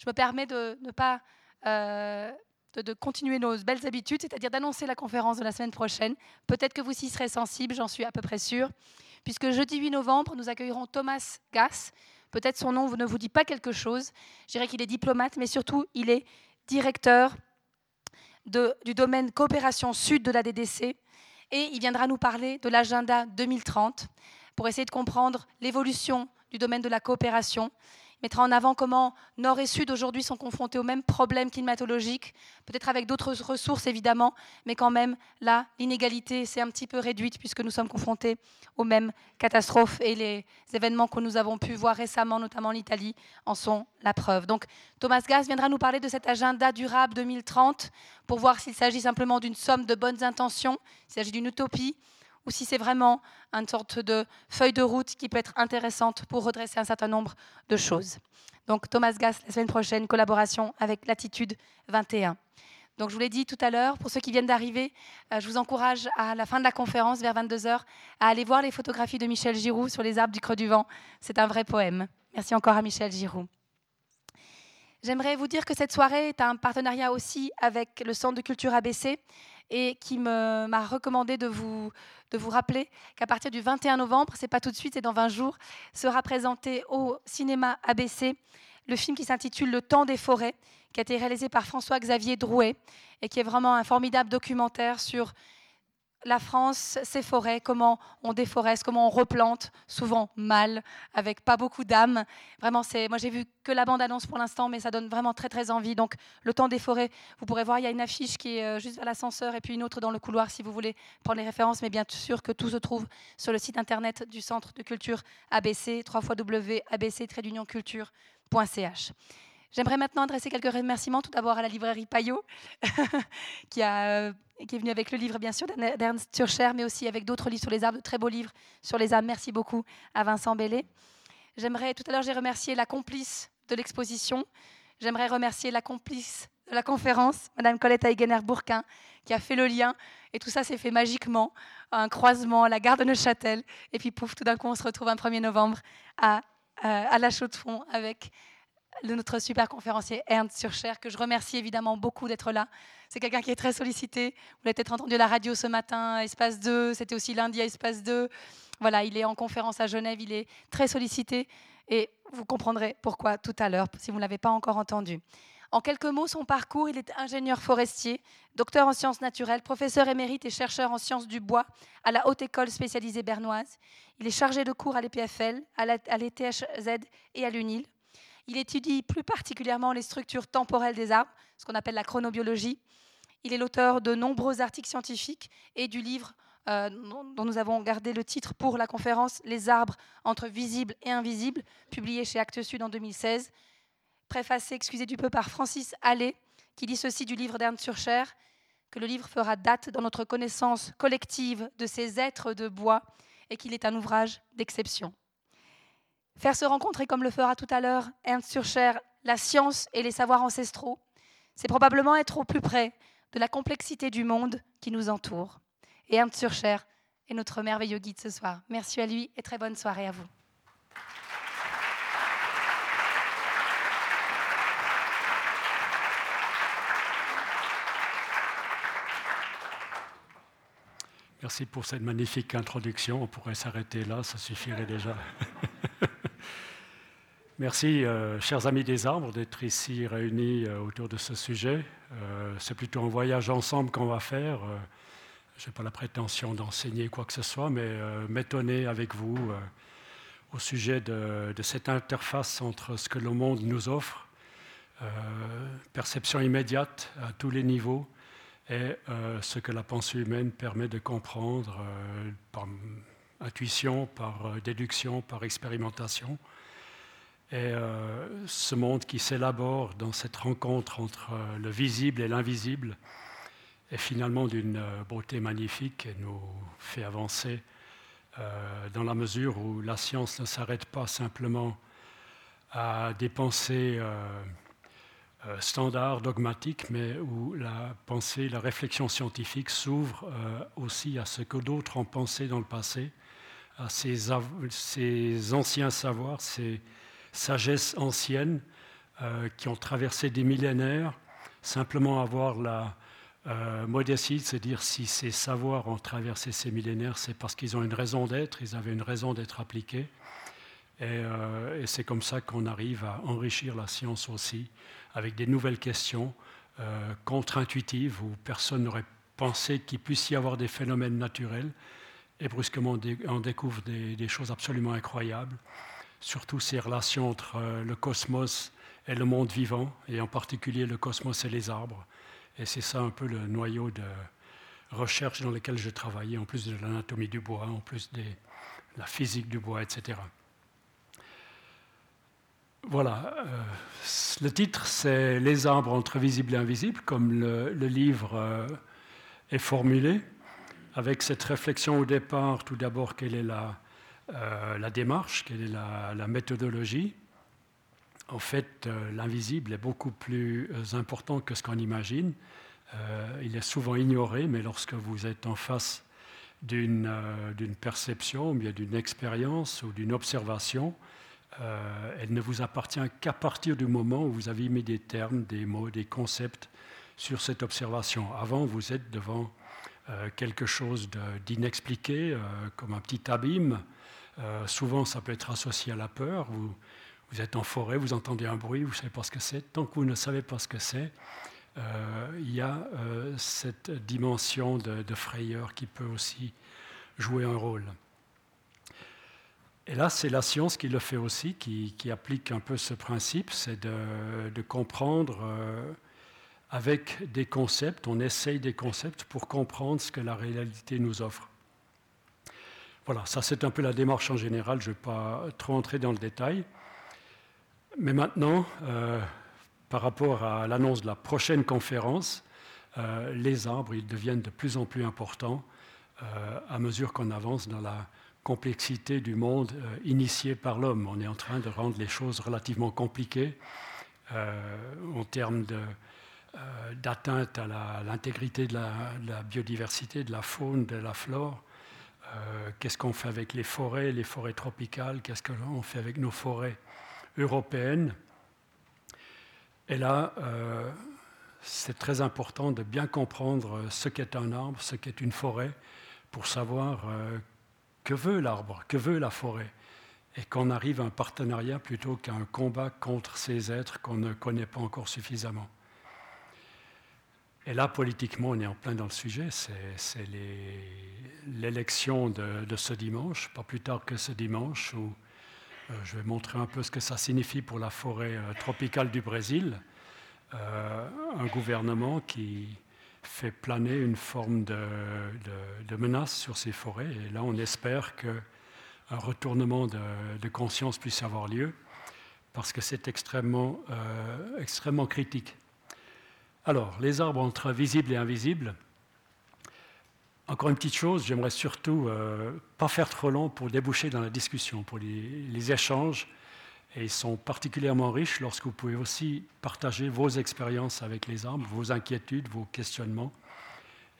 je me permets de ne pas euh, de, continuer nos belles habitudes, c'est-à-dire d'annoncer la conférence de la semaine prochaine. Peut-être que vous y serez sensible, j'en suis à peu près sûre, puisque jeudi 8 novembre, nous accueillerons Thomas Gass. Peut-être son nom ne vous dit pas quelque chose. Je dirais qu'il est diplomate, mais surtout, il est directeur du domaine coopération sud de la DDC. Et il viendra nous parler de l'agenda 2030 pour essayer de comprendre l'évolution du domaine de la coopération mettra en avant comment Nord et Sud aujourd'hui sont confrontés aux mêmes problèmes climatologiques, peut-être avec d'autres ressources évidemment, mais quand même là, l'inégalité s'est un petit peu réduite puisque nous sommes confrontés aux mêmes catastrophes et les événements que nous avons pu voir récemment, notamment l'Italie, en sont la preuve. Donc Thomas Gass viendra nous parler de cet agenda durable 2030 pour voir s'il s'agit simplement d'une somme de bonnes intentions, s'il s'agit d'une utopie ou si c'est vraiment une sorte de feuille de route qui peut être intéressante pour redresser un certain nombre de choses. Donc Thomas Gass, la semaine prochaine, collaboration avec Latitude 21. Donc je vous l'ai dit tout à l'heure, pour ceux qui viennent d'arriver, euh, je vous encourage à la fin de la conférence, vers 22h, à aller voir les photographies de Michel Giroux sur les arbres du Creux du Vent. C'est un vrai poème. Merci encore à Michel Giroux. J'aimerais vous dire que cette soirée est un partenariat aussi avec le Centre de culture ABC et qui m'a recommandé de vous, de vous rappeler qu'à partir du 21 novembre, c'est pas tout de suite, c'est dans 20 jours, sera présenté au cinéma ABC le film qui s'intitule Le temps des forêts, qui a été réalisé par François-Xavier Drouet et qui est vraiment un formidable documentaire sur la France, ses forêts, comment on déforeste, comment on replante, souvent mal, avec pas beaucoup d'âme. Vraiment, c'est, moi j'ai vu que la bande-annonce pour l'instant, mais ça donne vraiment très très envie. Donc, le temps des forêts, vous pourrez voir, il y a une affiche qui est euh, juste à l'ascenseur et puis une autre dans le couloir si vous voulez prendre les références. Mais bien sûr que tout se trouve sur le site internet du Centre de culture ABC, www.abc-culture.ch. J'aimerais maintenant adresser quelques remerciements tout d'abord à la librairie Payot, qui, a, qui est venue avec le livre, bien sûr, d'Ernst Turcher, mais aussi avec d'autres livres sur les arbres, de très beaux livres sur les arbres. Merci beaucoup à Vincent Bellet. J'aimerais, tout à l'heure, j'ai remercié la complice de l'exposition. J'aimerais remercier la complice de la conférence, Madame Colette Eigener-Bourquin, qui a fait le lien. Et tout ça s'est fait magiquement, un croisement à la gare de Neuchâtel. Et puis, pouf, tout d'un coup, on se retrouve un 1er novembre à, euh, à la Chaux-de-Fonds avec de notre super conférencier Ernst Surcher, que je remercie évidemment beaucoup d'être là. C'est quelqu'un qui est très sollicité. Vous l'avez peut-être entendu à la radio ce matin, Espace 2, c'était aussi lundi à Espace 2. Voilà, il est en conférence à Genève, il est très sollicité et vous comprendrez pourquoi tout à l'heure, si vous ne l'avez pas encore entendu. En quelques mots, son parcours, il est ingénieur forestier, docteur en sciences naturelles, professeur émérite et chercheur en sciences du bois à la Haute École spécialisée bernoise. Il est chargé de cours à l'EPFL, à l'ETHZ et à l'UNIL. Il étudie plus particulièrement les structures temporelles des arbres, ce qu'on appelle la chronobiologie. Il est l'auteur de nombreux articles scientifiques et du livre euh, dont nous avons gardé le titre pour la conférence Les arbres entre visibles et invisibles, publié chez Actes Sud en 2016, préfacé, excusez du peu, par Francis Allais, qui dit ceci du livre d'Ernst Surcher, que le livre fera date dans notre connaissance collective de ces êtres de bois et qu'il est un ouvrage d'exception. Faire se rencontrer, comme le fera tout à l'heure Ernst Surcher, la science et les savoirs ancestraux, c'est probablement être au plus près de la complexité du monde qui nous entoure. Et Ernst Surcher est notre merveilleux guide ce soir. Merci à lui et très bonne soirée à vous. Merci pour cette magnifique introduction. On pourrait s'arrêter là, ça suffirait déjà. Merci, euh, chers amis des arbres, d'être ici réunis euh, autour de ce sujet. Euh, c'est plutôt un voyage ensemble qu'on va faire. je n'ai pas la prétention d'enseigner quoi que ce soit, mais m'étonner avec vous au sujet de, de, cette interface entre ce que le monde nous offre, perception immédiate à tous les niveaux, et ce que la pensée humaine permet de comprendre par intuition, par déduction, par expérimentation. Et euh, ce monde qui s'élabore dans cette rencontre entre euh, le visible et l'invisible est finalement d'une euh, beauté magnifique et nous fait avancer dans la mesure où la science ne s'arrête pas simplement à des pensées standards, dogmatiques, mais où la pensée, la réflexion scientifique s'ouvre aussi à ce que d'autres ont pensé dans le passé, à ces, ces anciens savoirs, ces sagesse ancienne qui ont traversé des millénaires, simplement avoir la modestie de se dire si ces savoirs ont traversé ces millénaires, c'est parce qu'ils ont une raison d'être, ils avaient une raison d'être appliqués. Et, et c'est comme ça qu'on arrive à enrichir la science aussi, avec des nouvelles questions contre-intuitives où personne n'aurait pensé qu'il puisse y avoir des phénomènes naturels et brusquement, on découvre des, choses absolument incroyables, surtout ces relations entre euh, le cosmos et le monde vivant, et en particulier le cosmos et les arbres. Et c'est ça un peu le noyau de recherche dans lequel je travaillais, en plus de l'anatomie du bois, en plus de la physique du bois, etc. Voilà, euh, le titre c'est Les arbres entre visibles et invisibles, comme le, livre euh, est formulé avec cette réflexion au départ, tout d'abord, quelle est la, euh, démarche, quelle est la, méthodologie. En fait, euh, l'invisible est beaucoup plus euh, important que ce qu'on imagine. il est souvent ignoré, mais lorsque vous êtes en face d'une perception, bien d'une expérience ou d'une observation, elle ne vous appartient qu'à partir du moment où vous avez mis des termes, des mots, des concepts sur cette observation. Avant, vous êtes devant quelque chose d'inexpliqué, comme un petit abîme. Euh, souvent, ça peut être associé à la peur. Vous, êtes en forêt, vous entendez un bruit, vous ne savez pas ce que c'est. Tant que vous ne savez pas ce que c'est, il y a cette dimension de, frayeur qui peut aussi jouer un rôle. Et là, c'est la science qui le fait aussi, qui, applique un peu ce principe, c'est de, comprendre avec des concepts, on essaye des concepts pour comprendre ce que la réalité nous offre. Voilà, ça c'est un peu la démarche en général, je ne vais pas trop entrer dans le détail. Mais maintenant, euh, par rapport à l'annonce de la prochaine conférence, euh, les arbres ils deviennent de plus en plus importants euh, à mesure qu'on avance dans la complexité du monde initié par l'homme. On est en train de rendre les choses relativement compliquées en termes d'atteinte à l'intégrité de, la biodiversité, de la faune, de la flore. Euh, qu'est-ce qu'on fait avec les forêts, les forêts tropicales? Qu'est-ce qu'on fait avec nos forêts européennes? Et là, euh, c'est très important de bien comprendre ce qu'est un arbre, ce qu'est une forêt, pour savoir que veut l'arbre, que veut la forêt, et qu'on arrive à un partenariat plutôt qu'à un combat contre ces êtres qu'on ne connaît pas encore suffisamment. Et là, politiquement, on est en plein dans le sujet. C'est l'élection de, ce dimanche, pas plus tard que ce dimanche, où euh, je vais montrer un peu ce que ça signifie pour la forêt euh, tropicale du Brésil. Euh, un gouvernement qui fait planer une forme de, menace sur ces forêts. Et là, on espère qu'un retournement de, conscience puisse avoir lieu, parce que c'est extrêmement, extrêmement critique. Alors, les arbres entre visibles et invisibles. Encore une petite chose, j'aimerais surtout euh, pas faire trop long pour déboucher dans la discussion, pour les, échanges. Et ils sont particulièrement riches lorsque vous pouvez aussi partager vos expériences avec les arbres, vos inquiétudes, vos questionnements.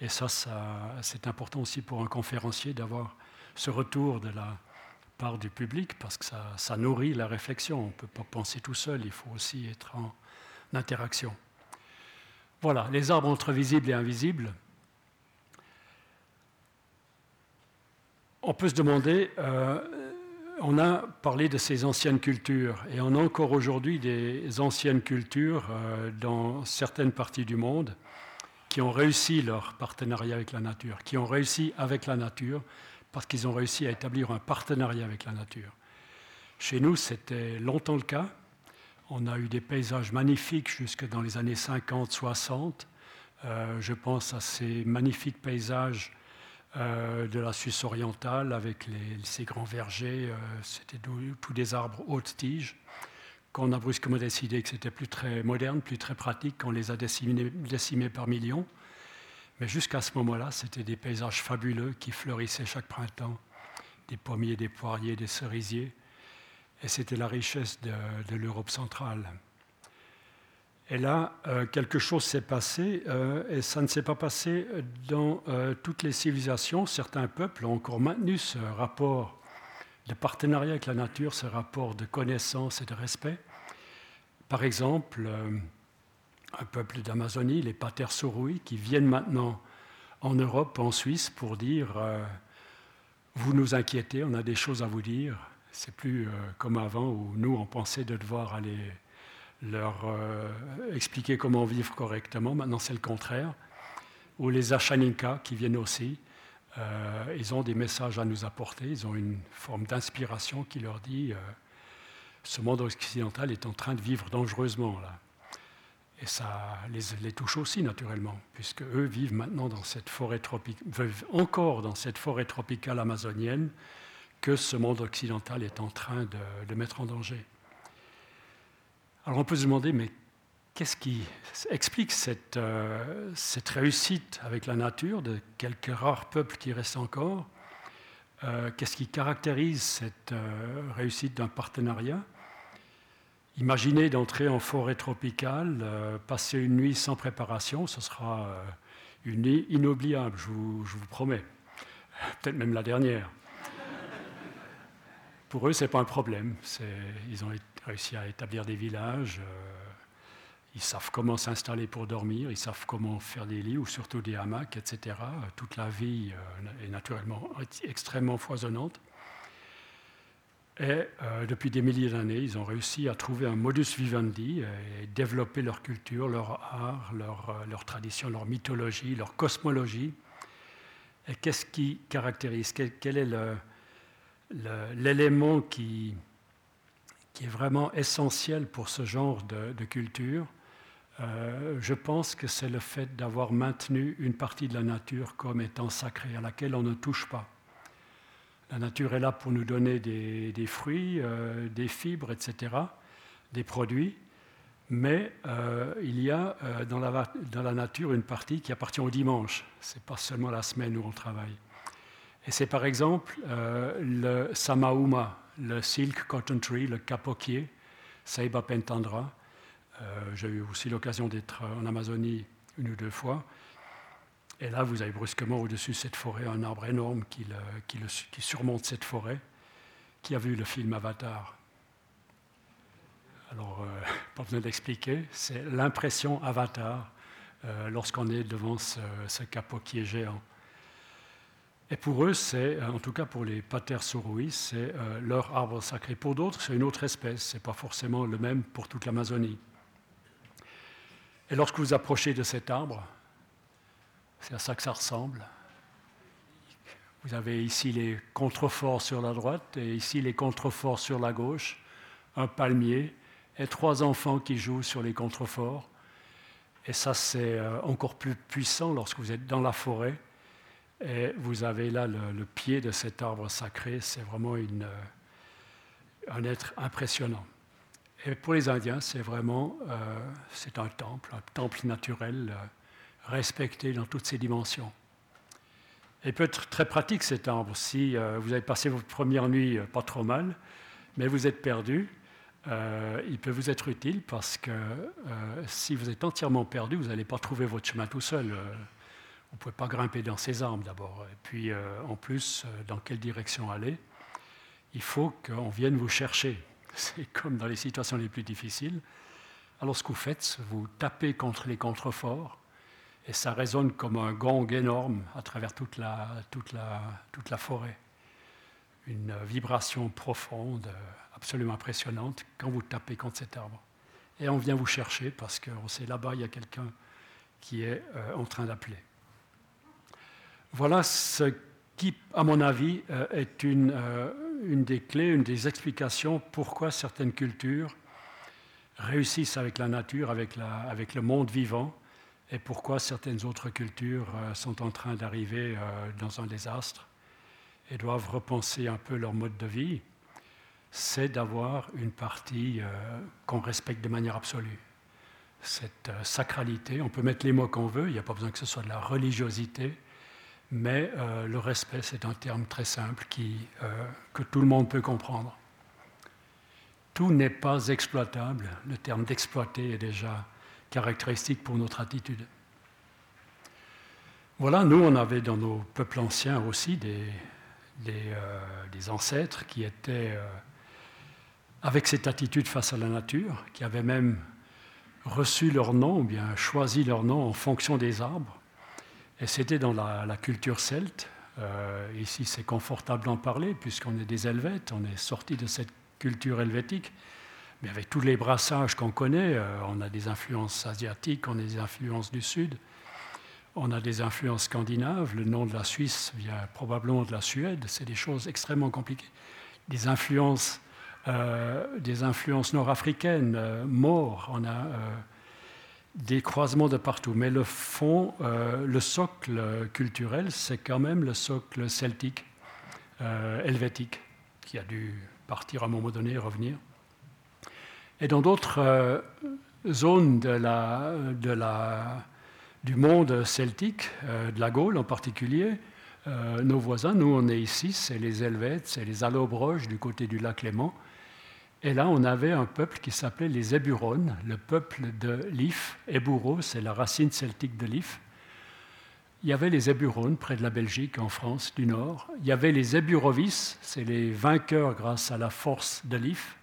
Et ça, c'est important aussi pour un conférencier d'avoir ce retour de la part du public parce que ça, ça nourrit la réflexion. On ne peut pas penser tout seul, il faut aussi être en interaction. Voilà, les arbres entre visibles et invisibles. On peut se demander, euh, on a parlé de ces anciennes cultures, et on a encore aujourd'hui des anciennes cultures euh, dans certaines parties du monde qui ont réussi leur partenariat avec la nature, qui ont réussi avec la nature parce qu'ils ont réussi à établir un partenariat avec la nature. Chez nous, c'était longtemps le cas. On a eu des paysages magnifiques jusque dans les années 50-60. Euh, je pense à ces magnifiques paysages euh, de la Suisse orientale avec ces grands vergers. Euh, c'était tous des arbres hautes tiges qu'on a brusquement décidé que c'était plus très moderne, plus très pratique, qu'on les a décimés, décimés par millions. Mais jusqu'à ce moment-là, c'était des paysages fabuleux qui fleurissaient chaque printemps, des pommiers, des poiriers, des cerisiers. Et c'était la richesse de, l'Europe centrale. Et là, euh, quelque chose s'est passé, euh, et ça ne s'est pas passé dans euh, toutes les civilisations. Certains peuples ont encore maintenu ce rapport de partenariat avec la nature, ce rapport de connaissance et de respect. Par exemple, un peuple d'Amazonie, les Patersorui, qui viennent maintenant en Europe, en Suisse, pour dire Vous nous inquiétez, on a des choses à vous dire. C'est plus comme avant où nous, on pensait de devoir aller leur expliquer comment vivre correctement. Maintenant, c'est le contraire. Ou les Achaninka qui viennent aussi. Euh, ils ont des messages à nous apporter, ils ont une forme d'inspiration qui leur dit euh, ce monde occidental est en train de vivre dangereusement là. Et ça les, touche aussi naturellement, puisque eux vivent maintenant dans cette forêt tropicale, vivent encore dans cette forêt tropicale amazonienne que ce monde occidental est en train de, mettre en danger. Alors on peut se demander, mais Qu'est-ce qui explique euh, cette, réussite avec la nature de quelques rares peuples qui restent encore? Euh, Qu'est-ce qui caractérise cette euh, réussite d'un partenariat? Imaginez d'entrer en forêt tropicale, passer une nuit sans préparation, ce sera une nuit inoubliable, je vous, je vous promets. Peut-être même la dernière. Pour eux, ce n'est pas un problème. Ils ont réussi à établir des villages ils savent comment s'installer pour dormir, ils savent comment faire des lits ou surtout des hamacs, etc. Toute la vie euh, est naturellement extrêmement foisonnante. Et euh, depuis des milliers d'années, ils ont réussi à trouver un modus vivendi et développer leur culture, leur art, leur, euh, leur tradition, leur mythologie, leur cosmologie. Et qu'est-ce qui caractérise quel, est l'élément qui, est vraiment essentiel pour ce genre de, de culture euh, je pense que c'est le fait d'avoir maintenu une partie de la nature comme étant sacrée, à laquelle on ne touche pas. La nature est là pour nous donner des, fruits, euh, des fibres, etc., des produits, mais euh, il y a dans la, dans, la, nature une partie qui appartient au dimanche. Ce n'est pas seulement la semaine où on travaille. Et c'est par exemple le samauma, le silk cotton tree, le capoquier, Saiba pentandra, euh, j'ai eu aussi l'occasion d'être en Amazonie une ou deux fois. Et là, vous avez brusquement au-dessus de cette forêt un arbre énorme qui, surmonte cette forêt. Qui a vu le film Avatar? Alors, euh, pas besoin d'expliquer, c'est l'impression Avatar euh, lorsqu'on est devant ce, ce, capot qui est géant. Et pour eux, c'est, en tout cas pour les Pater Sorui, c'est leur arbre sacré. Pour d'autres, c'est une autre espèce, ce n'est pas forcément le même pour toute l'Amazonie. Et lorsque vous approchez de cet arbre, c'est à ça que ça ressemble. Vous avez ici les contreforts sur la droite et ici les contreforts sur la gauche, un palmier et trois enfants qui jouent sur les contreforts. Et ça, c'est euh, encore plus puissant lorsque vous êtes dans la forêt et vous avez là le, pied de cet arbre sacré. C'est vraiment euh, un être impressionnant. Et pour les Indiens, c'est vraiment euh, c'est un temple, un temple naturel euh, respecté dans toutes ses dimensions. Et peut être très pratique cet arbre. Si vous avez passé votre première nuit pas trop mal, mais vous êtes perdu, il peut vous être utile parce que si vous êtes entièrement perdu, vous n'allez pas trouver votre chemin tout seul. Vous ne pouvez pas grimper dans ces arbres d'abord. Et puis en plus, dans quelle direction aller Il faut qu'on vienne vous chercher. C'est comme dans les situations les plus difficiles. Alors ce que vous faites, vous tapez contre les contreforts et ça résonne comme un gong énorme à travers toute la, forêt. Une vibration profonde, absolument impressionnante quand vous tapez contre cet arbre. Et on vient vous chercher parce qu'on sait là-bas, il y a quelqu'un qui est euh, en train d'appeler. Voilà ce qui, à mon avis, euh, est une, euh, une des clés, une des explications pourquoi certaines cultures réussissent avec la nature, avec, avec le monde vivant, et pourquoi certaines autres cultures euh, sont en train d'arriver dans un désastre et doivent repenser un peu leur mode de vie, c'est d'avoir une partie qu'on respecte de manière absolue. Cette sacralité, on peut mettre les mots qu'on veut, il n'y a pas besoin que ce soit de la religiosité, mais euh, le respect, c'est un terme très simple qui, euh, que tout le monde peut comprendre. Tout n'est pas exploitable. Le terme d'exploiter est déjà caractéristique pour notre attitude. Voilà, nous, on avait dans nos peuples anciens aussi des, des, euh, ancêtres qui étaient avec cette attitude face à la nature, qui avaient même reçu leur nom, ou bien choisi leur nom en fonction des arbres. Et c'était dans la, culture celte. Euh, ici, c'est confortable d'en parler, puisqu'on est des Helvètes, on est sorti de cette culture helvétique. Mais avec tous les brassages qu'on connaît, euh, on a des influences asiatiques, on a des influences du Sud, on a des influences scandinaves. Le nom de la Suisse vient probablement de la Suède. C'est des choses extrêmement compliquées. Des influences euh, des influences nord-africaines, morts, on a des croisements de partout. Mais le fond, le socle culturel, c'est quand même le socle celtique, helvétique, qui a dû partir à un moment donné et revenir. Et dans d'autres zones de la, de la, du monde celtique, de la Gaule en particulier, nos voisins, nous on est ici, c'est les Helvètes, c'est les Allobroges du côté du lac Léman, et là, on avait un peuple qui s'appelait les Éburones, le peuple de l'If. Éburo, c'est la racine celtique de l'If. Il y avait les Éburones près de la Belgique, en France du Nord. Il y avait les Éburovis, c'est les vainqueurs grâce à la force de l'If.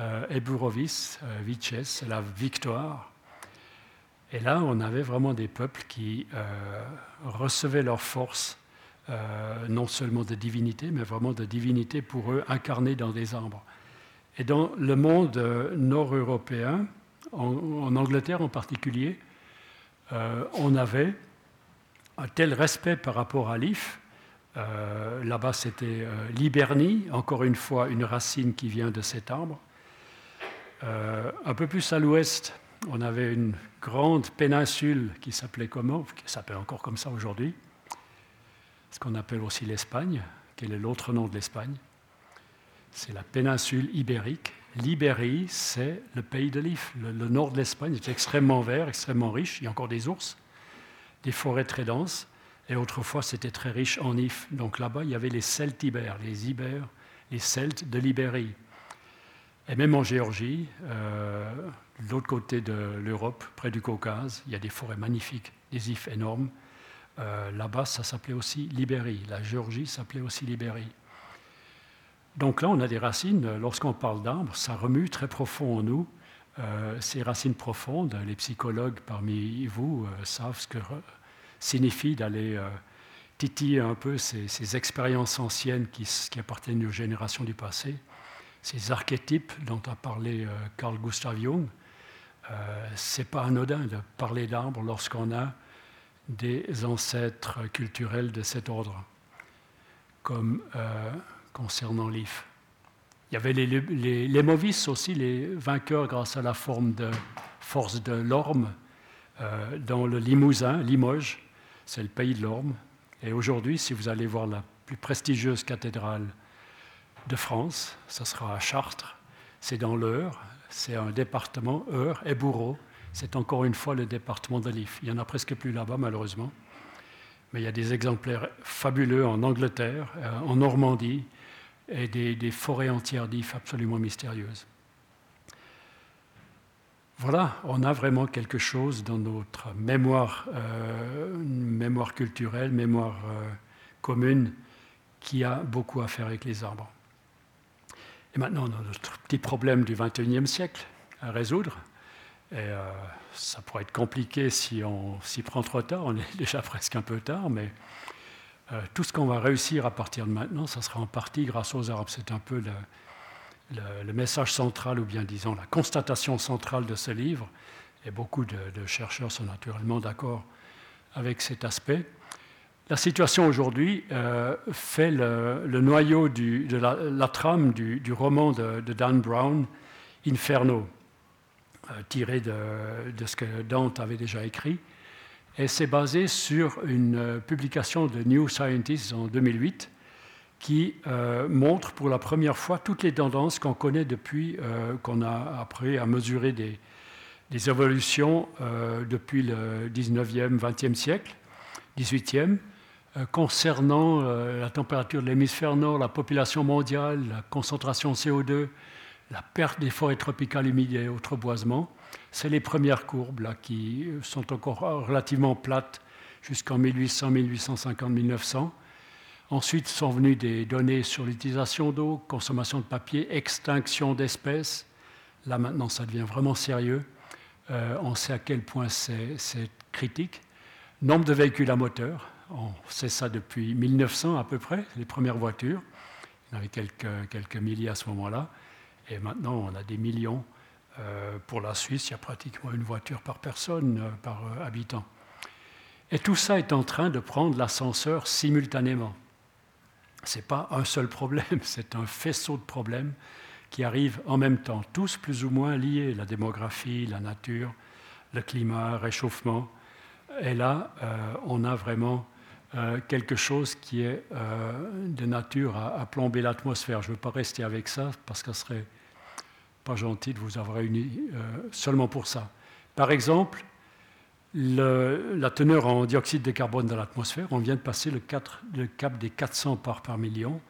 Euh, Éburovis, euh, c'est la victoire. Et là, on avait vraiment des peuples qui euh, recevaient leur force, euh, non seulement de divinité, mais vraiment de divinité pour eux, incarnée dans des arbres. Et dans le monde euh, nord-européen, en, Angleterre en particulier, euh, on avait un tel respect par rapport à l'IF. Euh, là-bas, c'était l'Hibernie, encore une fois une racine qui vient de cet arbre. un peu plus à l'ouest, on avait une grande péninsule qui s'appelait comment Qui s'appelle encore comme ça aujourd'hui. Ce qu'on appelle aussi l'Espagne. Quel est l'autre nom de l'Espagne c'est la péninsule ibérique. L'Ibérie, c'est le pays de l'If. Le, nord de l'Espagne est extrêmement vert, extrêmement riche. Il y a encore des ours, des forêts très denses. Et autrefois, c'était très riche en if. Donc là-bas, il y avait les Celtes ibères, les Ibères, les Celtes de l'Ibérie. Et même en Géorgie, euh, de l'autre côté de l'Europe, près du Caucase, il y a des forêts magnifiques, des ifs énormes. Euh, là-bas, ça s'appelait aussi l'Ibérie. La Géorgie s'appelait aussi l'Ibérie. Donc là, on a des racines, lorsqu'on parle d'arbres, ça remue très profond en nous. Euh, ces racines profondes, les psychologues parmi vous euh, savent ce que signifie d'aller euh, titiller un peu ces, expériences anciennes qui, appartiennent aux générations du passé, ces archétypes dont a parlé Carl Gustav Jung. C'est pas anodin de parler d'arbres lorsqu'on a des ancêtres culturels de cet ordre, comme concernant l'IF. Il y avait les, les, aussi, les vainqueurs grâce à la forme de force de l'Orme euh, dans le Limousin, Limoges, c'est le pays de l'Orme. Et aujourd'hui, si vous allez voir la plus prestigieuse cathédrale de France, ce sera à Chartres, c'est dans l'Eure, c'est un département, Eure et Bourreau, c'est encore une fois le département de l'IF. Il n'y en a presque plus là-bas, malheureusement. Mais il y a des exemplaires fabuleux en Angleterre, euh, en Normandie, et des, forêts entières d'ifs absolument mystérieuses. Voilà, on a vraiment quelque chose dans notre mémoire, euh, mémoire culturelle, mémoire euh, commune, qui a beaucoup à faire avec les arbres. Et maintenant, on a notre petit problème du XXIe siècle à résoudre. Et euh, ça pourrait être compliqué si on s'y prend trop tard, on est déjà presque un peu tard, mais euh, tout ce qu'on va réussir à partir de maintenant, ça sera en partie grâce aux arbres. C'est un peu le, message central, ou bien disons la constatation centrale de ce livre. Et beaucoup de, chercheurs sont naturellement d'accord avec cet aspect. La situation aujourd'hui euh, fait le, noyau de la, trame du, roman de, Dan Brown, Inferno, euh, tiré de, ce que Dante avait déjà écrit. Et c'est basé sur une euh, publication de New Scientist en 2008 qui euh, montre pour la première fois toutes les tendances qu'on connaît depuis euh, qu'on a appris à mesurer des, évolutions depuis le 19e, 20e siècle, 18e, concernant la température de l'hémisphère nord, la population mondiale, la concentration CO2, la perte des forêts tropicales humides et autres boisements. C'est les premières courbes là, qui sont encore relativement plates jusqu'en 1800, 1850, 1900. Ensuite sont venues des données sur l'utilisation d'eau, consommation de papier, extinction d'espèces. Là maintenant, ça devient vraiment sérieux. Euh, on sait à quel point c'est critique. Nombre de véhicules à moteur, on sait ça depuis 1900 à peu près, les premières voitures. Il y en avait quelques, quelques milliers à ce moment-là. Et maintenant, on a des millions. Euh, pour la Suisse, il y a pratiquement une voiture par personne, euh, par habitant. Et tout ça est en train de prendre l'ascenseur simultanément. Ce n'est pas un seul problème, c'est un faisceau de problèmes qui arrivent en même temps, tous plus ou moins liés, la démographie, la nature, le climat, réchauffement. Et là, euh, on a vraiment euh, quelque chose qui est euh, de nature à, plomber l'atmosphère. Je ne veux pas rester avec ça parce que ce serait pas gentil de vous avoir réunis seulement pour ça. Par exemple, la teneur en dioxyde de carbone dans l'atmosphère, on vient de passer le, cap des 400 parts par million.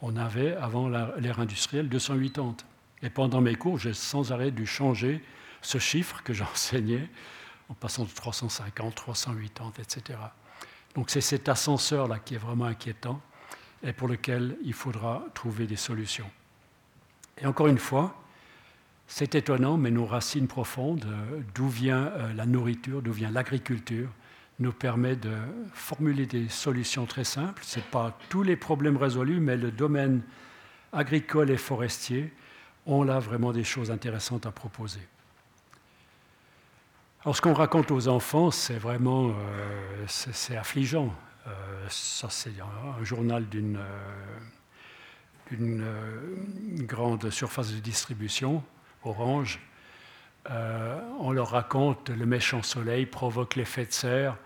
On avait, avant l'ère industrielle, 280. Et pendant mes cours, j'ai sans arrêt dû changer ce chiffre que j'enseignais, en passant de 350, 380, etc. Donc c'est cet ascenseur-là qui est vraiment inquiétant et pour lequel il faudra trouver des solutions. Et encore une fois, c'est étonnant, mais nos racines profondes, euh, d'où vient euh, la nourriture, d'où vient l'agriculture, nous permet de formuler des solutions très simples. Ce n'est pas tous les problèmes résolus, mais le domaine agricole et forestier, on a vraiment des choses intéressantes à proposer. Alors ce qu'on raconte aux enfants, c'est vraiment euh, c'est affligeant. ça, c'est un, journal d'une grande surface de distribution orange, euh, on leur raconte le méchant soleil provoque l'effet de serre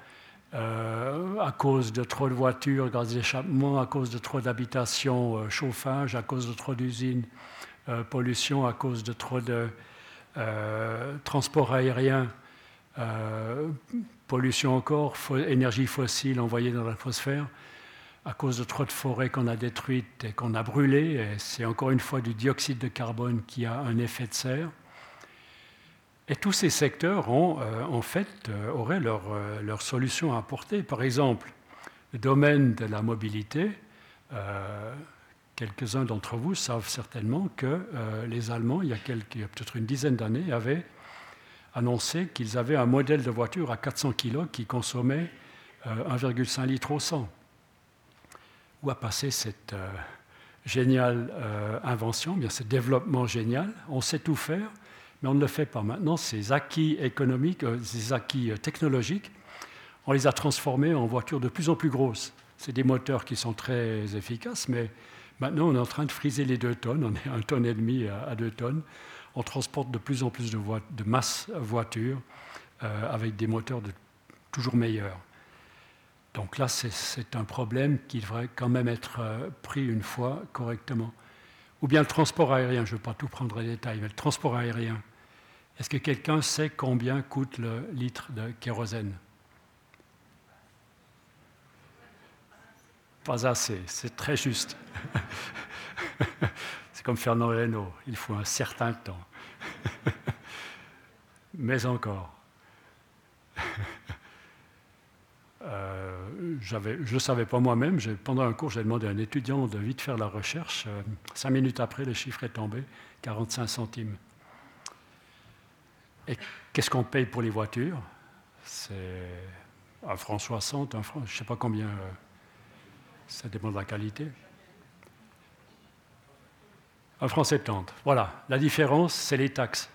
euh, à cause de trop de voitures, gaz d'échappement, à cause de trop d'habitations, euh, chauffage, à cause de trop d'usines, pollution, à cause de trop de transport aérien, pollution encore, énergie fossile envoyée dans l'atmosphère à cause de trop de forêts qu'on a détruites et qu'on a brûlées. C'est encore une fois du dioxyde de carbone qui a un effet de serre. Et tous ces secteurs ont, euh, en fait, euh, auraient leur, euh, leur, solution à apporter. Par exemple, le domaine de la mobilité, quelques-uns d'entre vous savent certainement que les Allemands, il y a, peut-être une dizaine d'années, avaient annoncé qu'ils avaient un modèle de voiture à 400 kg qui consommait 1,5 litre au 100 où a passé cette euh, géniale euh, invention, bien ce développement génial. On sait tout faire, mais on ne le fait pas. Maintenant, ces acquis économiques, euh, ces acquis technologiques, on les a transformés en voitures de plus en plus grosses. C'est des moteurs qui sont très efficaces, mais maintenant on est en train de friser les deux tonnes. On est un tonne et demi à, deux tonnes. On transporte de plus en plus de, de masse voitures avec des moteurs toujours meilleurs. Donc là, c'est un problème qui devrait quand même être euh, pris une fois correctement. Ou bien le transport aérien, je ne veux pas tout prendre en détail, mais le transport aérien. Est-ce que quelqu'un sait combien coûte le litre de kérosène? Pas assez, c'est très juste. c'est comme Fernand Reynaud, il faut un certain temps. mais encore. Euh, je ne savais pas moi-même. Pendant un cours, j'ai demandé à un étudiant de vite faire la recherche. Euh, cinq minutes après, le chiffre est tombé 45 centimes. Et qu'est-ce qu'on paye pour les voitures? C'est un franc 60, un franc, je ne sais pas combien. Euh, ça dépend de la qualité. Un franc 70. Voilà. La différence, c'est les taxes.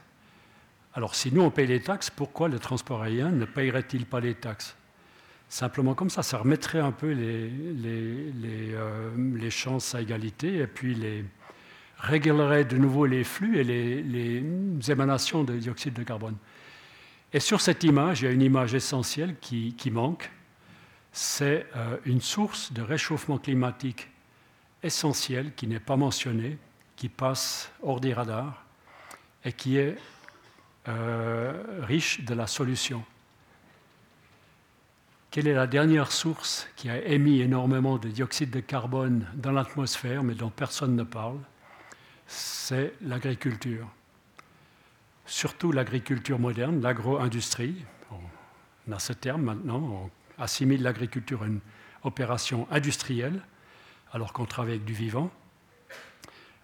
Alors, si nous, on paye les taxes, pourquoi le transport aérien ne payerait-il pas les taxes? Simplement comme ça, ça remettrait un peu les, euh, chances à égalité et puis les, réglerait de nouveau les flux et les, émanations de dioxyde de carbone. Et sur cette image, il y a une image essentielle qui, manque, c'est euh, une source de réchauffement climatique essentielle qui n'est pas mentionnée, qui passe hors des radars et qui est euh, riche de la solution. Quelle est la dernière source qui a émis énormément de dioxyde de carbone dans l'atmosphère, mais dont personne ne parle? C'est l'agriculture. Surtout l'agriculture moderne, l'agro-industrie. On a ce terme maintenant, on assimile l'agriculture à une opération industrielle, alors qu'on travaille avec du vivant.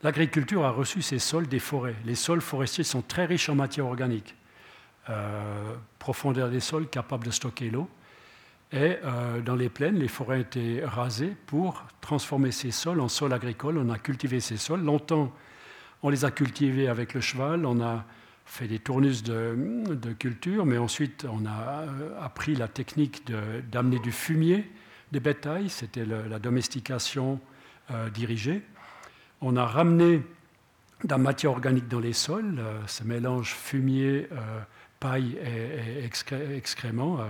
L'agriculture a reçu ses sols des forêts. Les sols forestiers sont très riches en matière organique. Euh, profondeur des sols capable de stocker l'eau. Et euh, dans les plaines, les forêts été rasées pour transformer ces sols en sols agricoles. On a cultivé ces sols. Longtemps, on les a cultivés avec le cheval. On a fait des tournus de, culture, mais ensuite on a euh, appris la technique d'amener du fumier des bétails. C'était la domestication dirigée. On a ramené de la matière organique dans les sols, euh, ce mélange fumier, euh, paille et, excréments euh,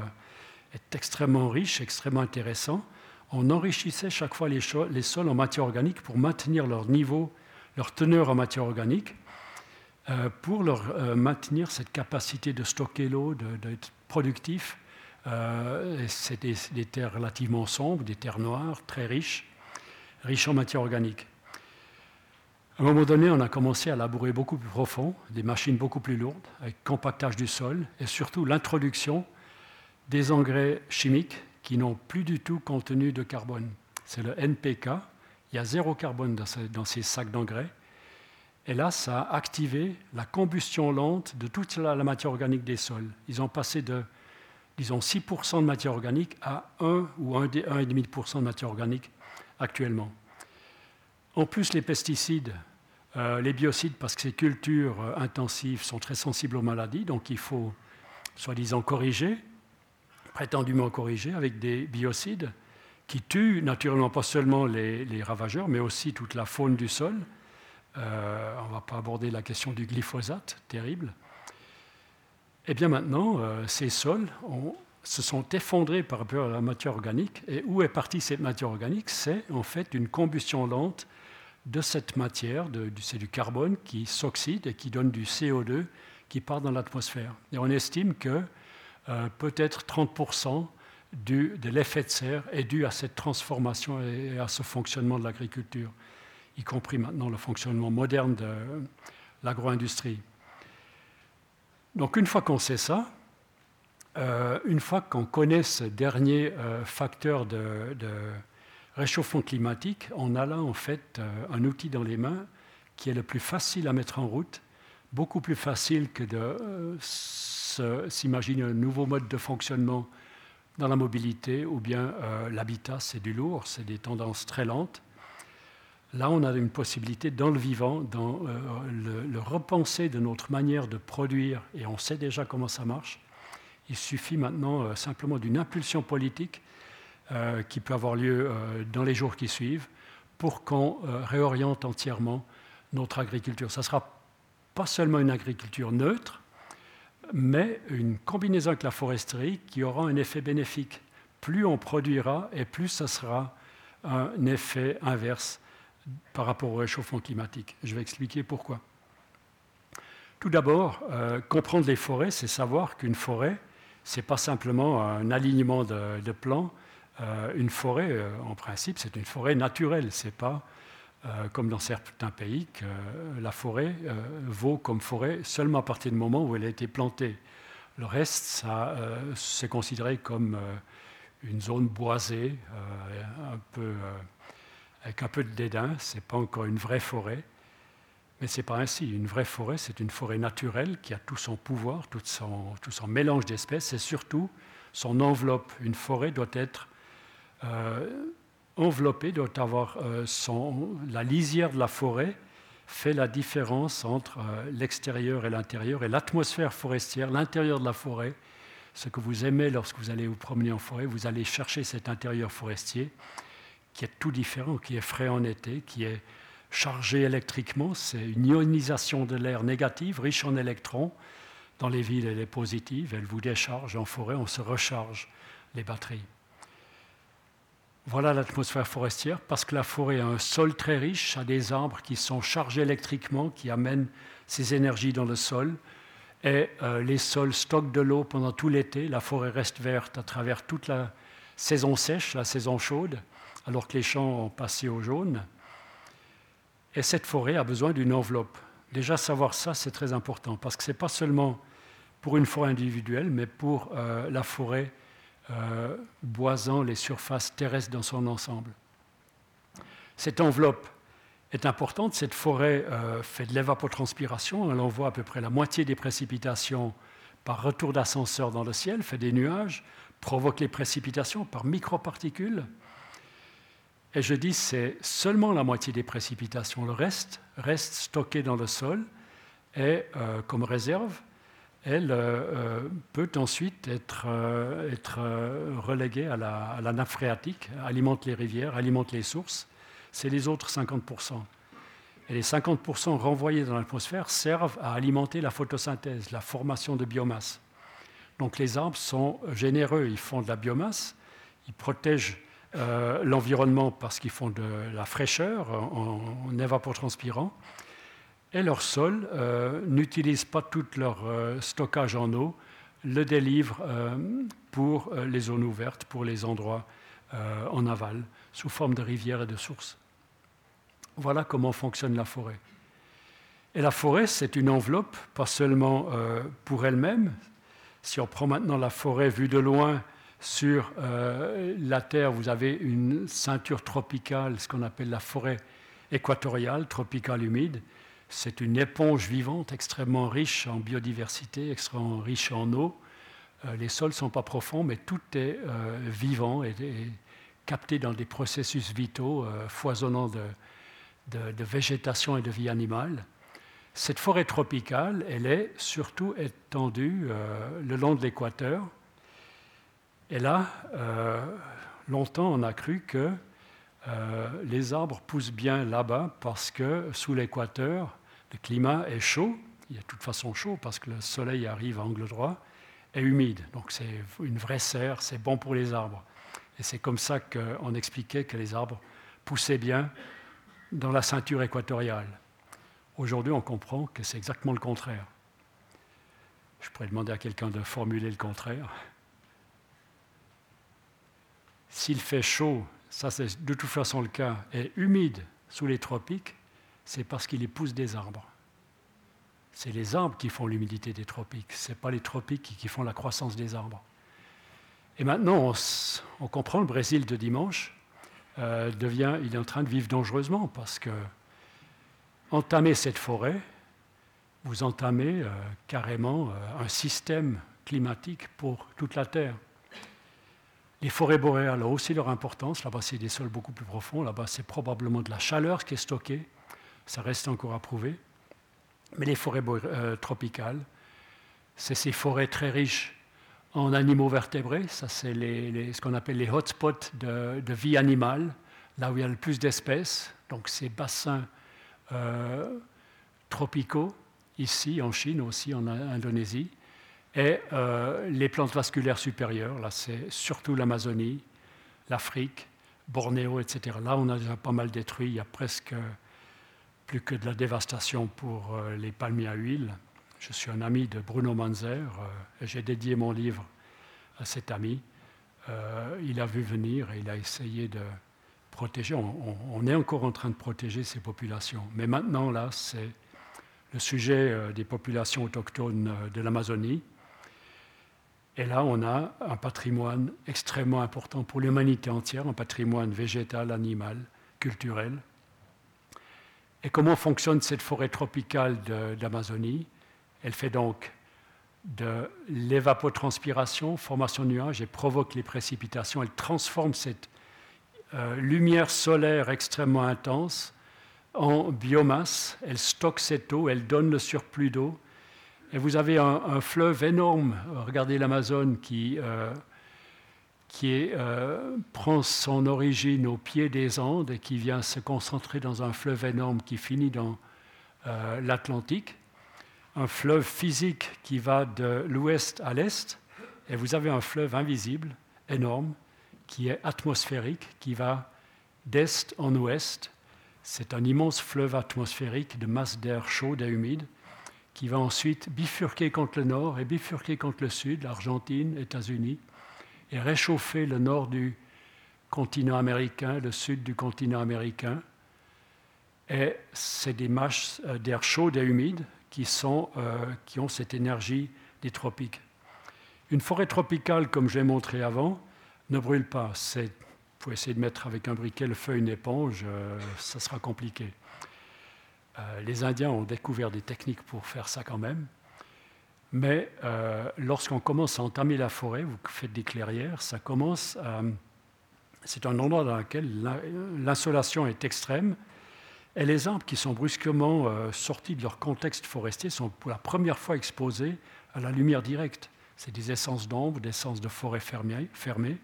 est extrêmement riche, extrêmement intéressant. On enrichissait chaque fois les, sols en matière organique pour maintenir leur niveau, leur teneur en matière organique, pour leur maintenir cette capacité de stocker l'eau, d'être productif. C'est des, des terres relativement sombres, des terres noires, très riches, riches en matière organique. À un moment donné, on a commencé à labourer beaucoup plus profond, des machines beaucoup plus lourdes, avec compactage du sol et surtout l'introduction des engrais chimiques qui n'ont plus du tout contenu de carbone. C'est le NPK. Il y a zéro carbone dans ces sacs d'engrais. Et là, ça a activé la combustion lente de toute la, matière organique des sols. Ils ont passé de, disons, 6% de matière organique à 1 ou 1,5% de matière organique actuellement. En plus, les pesticides euh, les biocides, parce que ces cultures euh, intensives sont très sensibles aux maladies, donc il faut, soi-disant, corriger, prétendument corriger, avec des biocides qui tuent naturellement pas seulement les, ravageurs, mais aussi toute la faune du sol. Euh, on ne va pas aborder la question du glyphosate, terrible. Eh bien maintenant, ces sols se sont effondrés par rapport à la matière organique. Et où est partie cette matière organique? C'est en fait une combustion lente de cette matière, c'est du carbone qui s'oxyde et qui donne du CO2 qui part dans l'atmosphère. Et on estime que euh, peut-être 30% de l'effet de serre est dû à cette transformation et à ce fonctionnement de l'agriculture, y compris maintenant le fonctionnement moderne de l'agro-industrie. Donc une fois qu'on sait ça, euh, une fois qu'on connaît ce dernier euh, facteur de réchauffement climatique, on a là en fait un outil dans les mains qui est le plus facile à mettre en route, beaucoup plus facile que de euh, s'imaginer un nouveau mode de fonctionnement dans la mobilité ou bien euh, l'habitat, c'est du lourd, c'est des tendances très lentes. Là, on a une possibilité dans le vivant, dans le, le, repenser de notre manière de produire, et on sait déjà comment ça marche. Il suffit maintenant simplement d'une impulsion politique euh, qui peut avoir lieu euh, dans les jours qui suivent pour qu'on euh, réoriente entièrement notre agriculture. Ça ne sera pas seulement une agriculture neutre, mais une combinaison avec la foresterie qui aura un effet bénéfique. Plus on produira et plus ça sera un effet inverse par rapport au réchauffement climatique. Je vais expliquer pourquoi. Tout d'abord, comprendre les forêts, c'est savoir qu'une forêt, ce n'est pas simplement un alignement de, plants, euh, une forêt, euh, en principe, c'est une forêt naturelle. Ce n'est pas euh, comme dans certains pays que la forêt vaut comme forêt seulement à partir du moment où elle a été plantée. Le reste, ça, c'est considéré comme une zone boisée, un peu, avec un peu de dédain. Ce n'est pas encore une vraie forêt. Mais ce n'est pas ainsi. Une vraie forêt, c'est une forêt naturelle qui a tout son pouvoir, tout son, tout son mélange d'espèces et surtout son enveloppe. Une forêt doit être euh, enveloppé, doit avoir euh, la lisière de la forêt fait la différence entre euh, l'extérieur et l'intérieur et l'atmosphère forestière, l'intérieur de la forêt. Ce que vous aimez lorsque vous allez vous promener en forêt, vous allez chercher cet intérieur forestier qui est tout différent, qui est frais en été, qui est chargé électriquement. C'est une ionisation de l'air négative, riche en électrons. Dans les villes, elle est positive, elle vous décharge. En forêt, on se recharge les batteries. Voilà l'atmosphère forestière, parce que la forêt a un sol très riche, a des arbres qui sont chargés électriquement, qui amènent ces énergies dans le sol, et euh, les sols stockent de l'eau pendant tout l'été, la forêt reste verte à travers toute la saison sèche, la saison chaude, alors que les champs ont passé au jaune. Et cette forêt a besoin d'une enveloppe. Déjà savoir ça, c'est très important, parce que ce n'est pas seulement pour une forêt individuelle, mais pour euh, la forêt euh, boisant les surfaces terrestres dans son ensemble. Cette enveloppe est importante. Cette forêt euh, fait de l'évapotranspiration. Elle envoie à peu près la moitié des précipitations par retour d'ascenseur dans le ciel, fait des nuages, provoque les précipitations par microparticules. Et je dis, c'est seulement la moitié des précipitations. Le reste reste stocké dans le sol et euh, comme réserve, elle euh, peut ensuite être, être reléguée à la, à nappe phréatique, alimente les rivières, alimente les sources c'est les autres 50%. Et les 50% renvoyés dans l'atmosphère servent à alimenter la photosynthèse, la formation de biomasse. Donc les arbres sont généreux, ils font de la biomasse, ils protègent euh, l'environnement parce qu'ils font de la fraîcheur en, en évapotranspirant. Et leur sol euh, n'utilise pas tout leur euh, stockage en eau, le délivre pour les zones ouvertes, pour les endroits en aval, sous forme de rivières et de sources. Voilà comment fonctionne la forêt. Et la forêt, c'est une enveloppe, pas seulement euh, pour elle-même. Si on prend maintenant la forêt vue de loin sur euh, la Terre, vous avez une ceinture tropicale, ce qu'on appelle la forêt équatoriale, tropicale humide. C'est une éponge vivante extrêmement riche en biodiversité, extrêmement riche en eau. Euh, les sols ne sont pas profonds, mais tout est vivant et, capté dans des processus vitaux foisonnants de, végétation et de vie animale. Cette forêt tropicale, elle est surtout étendue euh, le long de l'équateur. Et là, euh, longtemps, on a cru que euh, les arbres poussent bien là-bas parce que sous l'équateur, le climat est chaud. Il est de toute façon chaud parce que le soleil arrive à angle droit et humide. Donc c'est une vraie serre, c'est bon pour les arbres. Et c'est comme ça qu'on expliquait que les arbres poussaient bien dans la ceinture équatoriale. Aujourd'hui, on comprend que c'est exactement le contraire. Je pourrais demander à quelqu'un de formuler le contraire. S'il fait chaud, ça c'est de toute façon le cas, et humide sous les tropiques, c'est parce qu'il y pousse des arbres. C'est les arbres qui font l'humidité des tropiques, ce n'est pas les tropiques qui font la croissance des arbres. Et maintenant, on, comprend le Brésil de dimanche, euh, il est en train de vivre dangereusement parce que entamer cette forêt, vous entamez euh, carrément euh, un système climatique pour toute la Terre. Les forêts boréales ont aussi leur importance. Là-bas, c'est des sols beaucoup plus profonds. Là-bas, c'est probablement de la chaleur qui est stockée. Ça reste encore à prouver. Mais les forêts tropicales, c'est ces forêts très riches en animaux vertébrés. Ça, c'est ce qu'on appelle les hotspots de, de, vie animale, là où il y a le plus d'espèces. Donc, ces bassins euh, tropicaux, ici en Chine, aussi en Indonésie. Et euh, les plantes vasculaires supérieures, là, c'est surtout l'Amazonie, l'Afrique, Bornéo, etc. Là, on a déjà pas mal détruit. Il y a presque plus que de la dévastation pour euh, les palmiers à huile. Je suis un ami de Bruno Manzer euh, et j'ai dédié mon livre à cet ami. Euh, il a vu venir et il a essayé de protéger. On, est encore en train de protéger ces populations. Mais maintenant, là, c'est le sujet des populations autochtones de l'Amazonie. Et là, on a un patrimoine extrêmement important pour l'humanité entière, un patrimoine végétal, animal, culturel. Et comment fonctionne cette forêt tropicale d'Amazonie? Elle fait donc de l'évapotranspiration, formation de nuages, et provoque les précipitations. Elle transforme cette euh, lumière solaire extrêmement intense en biomasse. Elle stocke cette eau, elle donne le surplus d'eau. Et vous avez un, fleuve énorme, regardez l'Amazone, qui, euh, qui euh, prend son origine au pied des Andes et qui vient se concentrer dans un fleuve énorme qui finit dans l'Atlantique un fleuve physique qui va de l'ouest à l'est, et vous avez un fleuve invisible, énorme, qui est atmosphérique, qui va d'est en ouest. C'est un immense fleuve atmosphérique de masse d'air chaude et humide, qui va ensuite bifurquer contre le nord et bifurquer contre le sud, l'Argentine, États-Unis, et réchauffer le nord du continent américain, le sud du continent américain. Et c'est des masses euh, d'air chaud et humide qui, sont, euh, qui ont cette énergie des tropiques. Une forêt tropicale, comme j'ai montré avant, ne brûle pas. C'est pour essayer de mettre avec un briquet le feu une éponge, ça sera compliqué. les Indiens ont découvert des techniques pour faire ça quand même. Mais lorsqu'on commence à entamer la forêt, vous faites des clairières, ça commence à c'est un endroit dans lequel l'insolation est extrême et les arbres qui sont brusquement euh, sortis de leur contexte forestier sont pour la première fois exposés à la lumière directe. C'est des essences d'ombre, des essences de forêt fermée.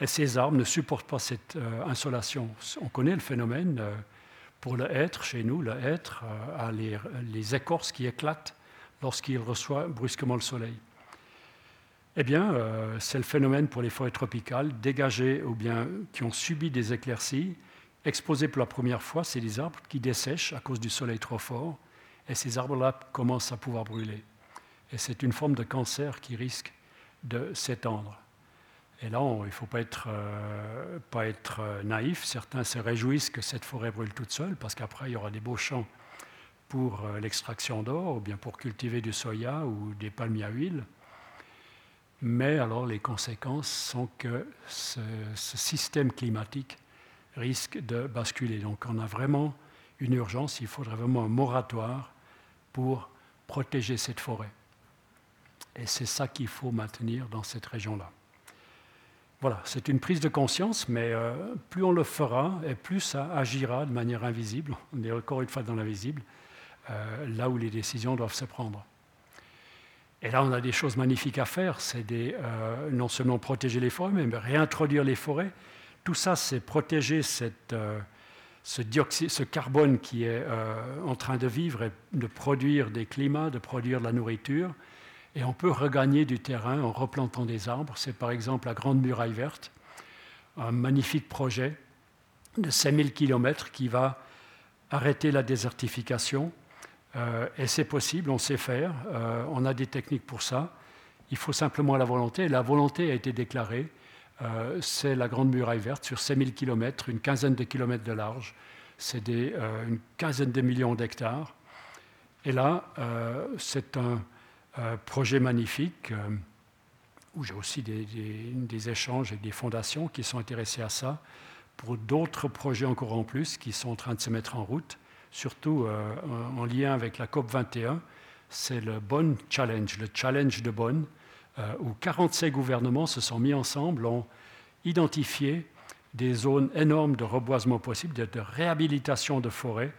Et ces arbres ne supportent pas cette euh, insolation. On connaît le phénomène. Euh, pour le hêtre, chez nous, le hêtre a les écorces qui éclatent lorsqu'il reçoit brusquement le soleil. Eh bien, euh, c'est le phénomène pour les forêts tropicales, dégagées ou bien qui ont subi des éclaircies, exposés pour la première fois, c'est des arbres qui dessèchent à cause du soleil trop fort, et ces arbres-là commencent à pouvoir brûler. Et c'est une forme de cancer qui risque de s'étendre. Et là, il ne faut pas être, euh, pas être euh, naïf. Certains se réjouissent que cette forêt brûle toute seule, parce qu'après, il y aura des beaux champs pour l'extraction d'or, ou bien pour cultiver du soya ou des palmiers à huile. Mais alors les conséquences sont que ce, système climatique risque de basculer. Donc on a vraiment une urgence, il faudrait vraiment un moratoire pour protéger cette forêt. Et c'est ça qu'il faut maintenir dans cette région-là. Voilà, c'est une prise de conscience, mais euh, plus on le fera et plus ça agira de manière invisible, on est encore une fois dans l'invisible, euh, là où les décisions doivent se prendre. Et là, on a des choses magnifiques à faire. C'est euh, non seulement protéger les forêts, mais réintroduire les forêts. Tout ça, c'est protéger euh, ce, ce carbone qui est en train de vivre et de produire des climats, de produire de la nourriture. Et on peut regagner du terrain en replantant des arbres. C'est par exemple la Grande Muraille Verte, un magnifique projet de 5000 km qui va arrêter la désertification euh, et c'est possible, on sait faire, euh, on a des techniques pour ça. Il faut simplement la volonté. La volonté a été déclarée. Euh, c'est la Grande Muraille Verte sur 6000 km, une quinzaine de kilomètres de large. C'est une quinzaine de millions d'hectares. Et là, c'est un projet magnifique où j'ai aussi des, des, échanges avec des fondations qui sont intéressées à ça, pour d'autres projets encore en plus qui sont en train de se mettre en route surtout euh, en lien avec la COP 21, c'est le Bonn Challenge, le Challenge de Bonn, euh, où 47 gouvernements se sont mis ensemble, ont identifié des zones énormes de reboisement possible, de, réhabilitation de forêts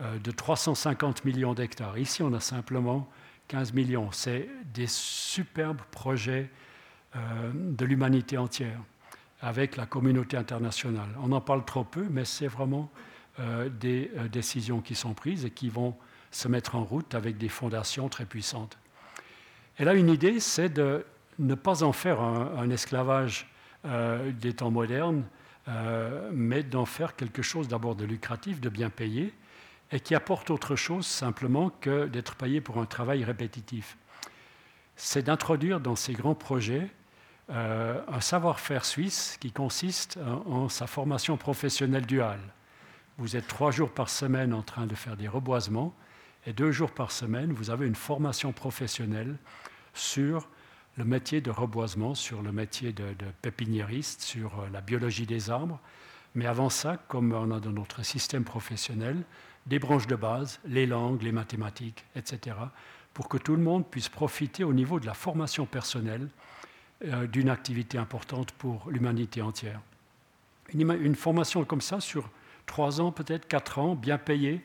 euh, de 350 millions d'hectares. Ici, on a simplement 15 millions. C'est des superbes projets de l'humanité entière avec la communauté internationale. On en parle trop peu, mais c'est vraiment euh, des euh, décisions qui sont prises et qui vont se mettre en route avec des fondations très puissantes. Et là, une idée, c'est de ne pas en faire un, esclavage euh, des temps modernes, mais d'en faire quelque chose d'abord de lucratif, de bien payé, et qui apporte autre chose simplement que d'être payé pour un travail répétitif. C'est d'introduire dans ces grands projets un savoir-faire suisse qui consiste en sa formation professionnelle duale. Vous êtes trois jours par semaine en train de faire des reboisements et deux jours par semaine, vous avez une formation professionnelle sur le métier de reboisement, sur le métier de, pépiniériste, sur euh, la biologie des arbres. Mais avant ça, comme on a dans notre système professionnel, des branches de base, les langues, les mathématiques, etc., pour que tout le monde puisse profiter au niveau de la formation personnelle euh, d'une activité importante pour l'humanité entière. Une, une, formation comme ça sur trois ans peut-être, quatre ans, bien payés,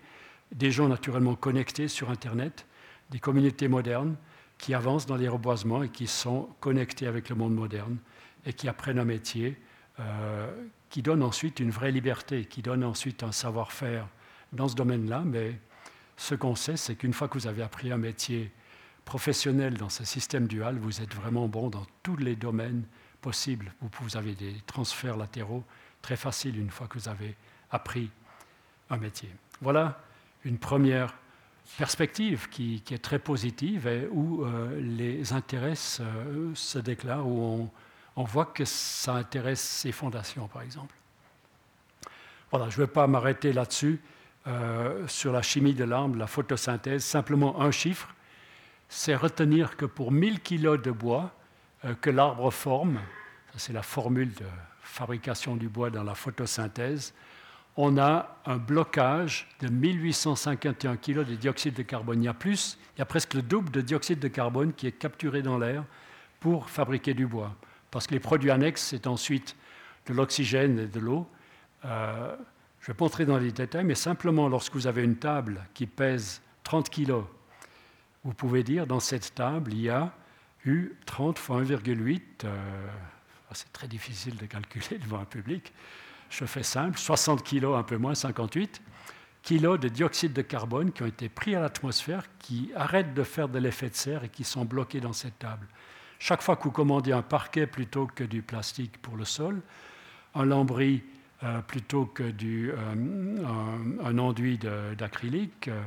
des gens naturellement connectés sur Internet, des communautés modernes qui avancent dans les reboisements et qui sont connectés avec le monde moderne et qui apprennent un métier euh, qui donne ensuite une vraie liberté, qui donne ensuite un savoir-faire dans ce domaine-là. Mais ce qu'on sait, c'est qu'une fois que vous avez appris un métier professionnel dans ce système dual, vous êtes vraiment bon dans tous les domaines possibles. Vous avez des transferts latéraux très faciles une fois que vous avez appris un métier. Voilà une première perspective qui, est très positive et où euh, les intérêts se déclarent, où on, voit que ça intéresse ces fondations, par exemple. Voilà, je ne vais pas m'arrêter là-dessus, euh, sur la chimie de l'arbre, la photosynthèse. Simplement un chiffre, c'est retenir que pour 1000 kg de bois euh, que l'arbre forme, c'est la formule de fabrication du bois dans la photosynthèse, on a un blocage de 1851 kg de dioxyde de carbone. Il y a plus, il y a presque le double de dioxyde de carbone qui est capturé dans l'air pour fabriquer du bois. Parce que les produits annexes, c'est ensuite de l'oxygène et de l'eau. Euh, je ne vais pas entrer dans les détails, mais simplement lorsque vous avez une table qui pèse 30 kg, vous pouvez dire dans cette table, il y a eu 30 fois 1,8, euh, c'est très difficile de calculer devant un public, je fais simple, 60 kg, un peu moins, 58 kg de dioxyde de carbone qui ont été pris à l'atmosphère, qui arrêtent de faire de l'effet de serre et qui sont bloqués dans cette table. Chaque fois que vous commandez un parquet plutôt que du plastique pour le sol, un lambris euh, plutôt que du, euh, un, enduit d'acrylique, euh,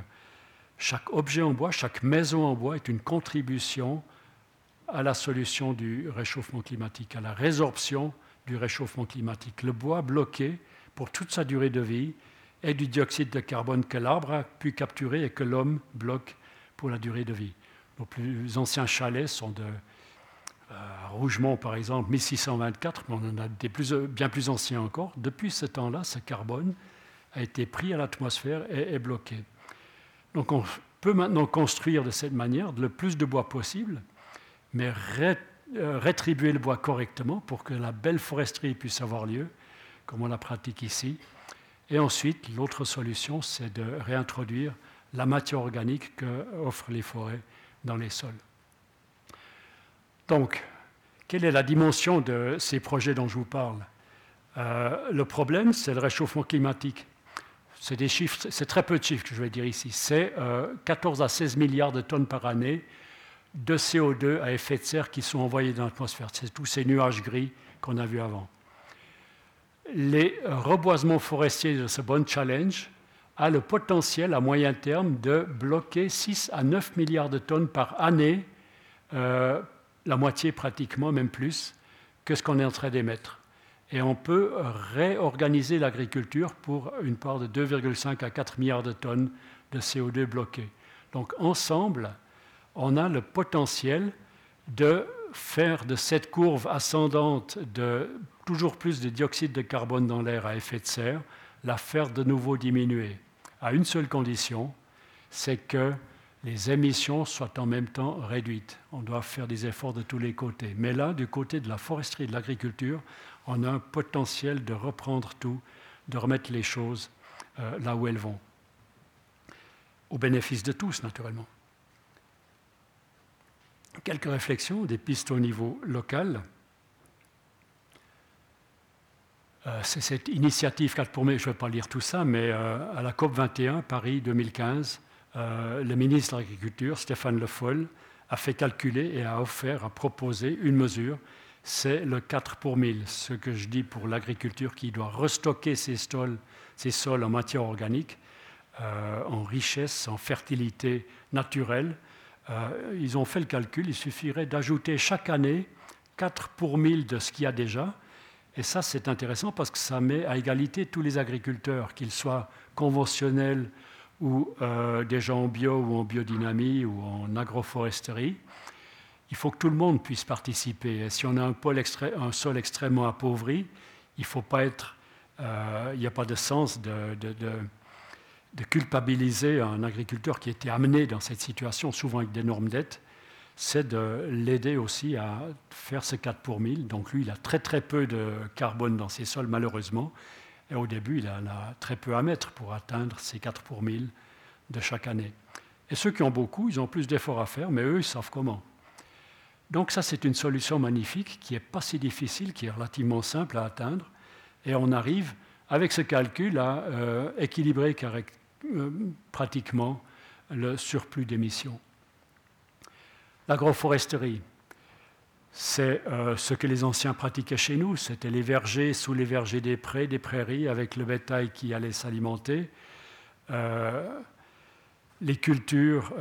chaque objet en bois, chaque maison en bois est une contribution à la solution du réchauffement climatique, à la résorption du réchauffement climatique. Le bois bloqué pour toute sa durée de vie est du dioxyde de carbone que l'arbre a pu capturer et que l'homme bloque pour la durée de vie. Nos plus anciens chalets sont de euh, Rougemont, par exemple, 1624, mais on en a des bien plus anciens encore. Depuis ce temps-là, ce carbone a été pris à l'atmosphère et est bloqué. Donc on peut maintenant construire de cette manière le plus de bois possible, mais euh, rétribuer le bois correctement pour que la belle foresterie puisse avoir lieu, comme on la pratique ici. Et ensuite, l'autre solution, c'est de réintroduire la matière organique que offrent les forêts dans les sols. Donc, quelle est la dimension de ces projets dont je vous parle? Euh, Le problème, c'est le réchauffement climatique. C'est des chiffres, c'est très peu de chiffres que je vais dire ici. C'est 14 euh, à 16 milliards de tonnes par année de CO2 à effet de serre qui sont envoyés dans l'atmosphère. C'est tous ces nuages gris qu'on a vus avant. Les reboisements forestiers de ce bon challenge a le potentiel à moyen terme de bloquer 6 à 9 milliards de tonnes par année, euh, la moitié pratiquement, même plus, que ce qu'on est en train d'émettre. Et on peut réorganiser l'agriculture pour une part de 2,5 à 4 milliards de tonnes de CO2 bloquées. Donc ensemble, on a le potentiel de faire de cette courbe ascendante de toujours plus de dioxyde de carbone dans l'air à effet de serre, la faire de nouveau diminuer, à une seule condition, c'est que les émissions soient en même temps réduites. On doit faire des efforts de tous les côtés. Mais là, du côté de la foresterie et de l'agriculture, on a un potentiel de reprendre tout, de remettre les choses euh, là où elles vont. Au bénéfice de tous, naturellement quelques réflexions, des pistes au niveau local. Euh, c'est cette initiative 4 pour mai, je ne vais pas lire tout ça, mais euh, à la COP 21, Paris 2015, euh, le ministre de l'Agriculture, Stéphane Le Foll, a fait calculer et a offert, a proposé une mesure, c'est le 4 pour 1000, ce que je dis pour l'agriculture qui doit restocker ses ses sols en matière organique, en richesse, en fertilité naturelle, euh, ils ont fait le calcul, il suffirait d'ajouter chaque année 4 pour 1000 de ce qu'il y a déjà. Et ça, c'est intéressant parce que ça met à égalité tous les agriculteurs, qu'ils soient conventionnels ou euh, des en bio ou en biodynamie ou en agroforesterie. Il faut que tout le monde puisse participer. Et si on a un, sol extrêmement appauvri, il faut être, euh, n'y a pas de sens de culpabiliser un agriculteur qui était amené dans cette situation, souvent avec d'énormes dettes, c'est de l'aider aussi à faire ce 4 pour 1000. Donc lui, il a très très peu de carbone dans ses sols, malheureusement. Et au début, il en a très peu à mettre pour atteindre ces 4 pour 1000 de chaque année. Et ceux qui ont beaucoup, ils ont plus d'efforts à faire, mais eux, ils savent comment. Donc ça, c'est une solution magnifique qui n'est pas si difficile, qui est relativement simple à atteindre. Et on arrive, avec ce calcul, à euh, équilibrer euh, pratiquement le surplus d'émissions. L'agroforesterie, c'est euh, ce que les anciens pratiquaient chez nous. C'était les vergers sous les vergers des prés, des prairies, avec le bétail qui allait s'alimenter. Euh, les cultures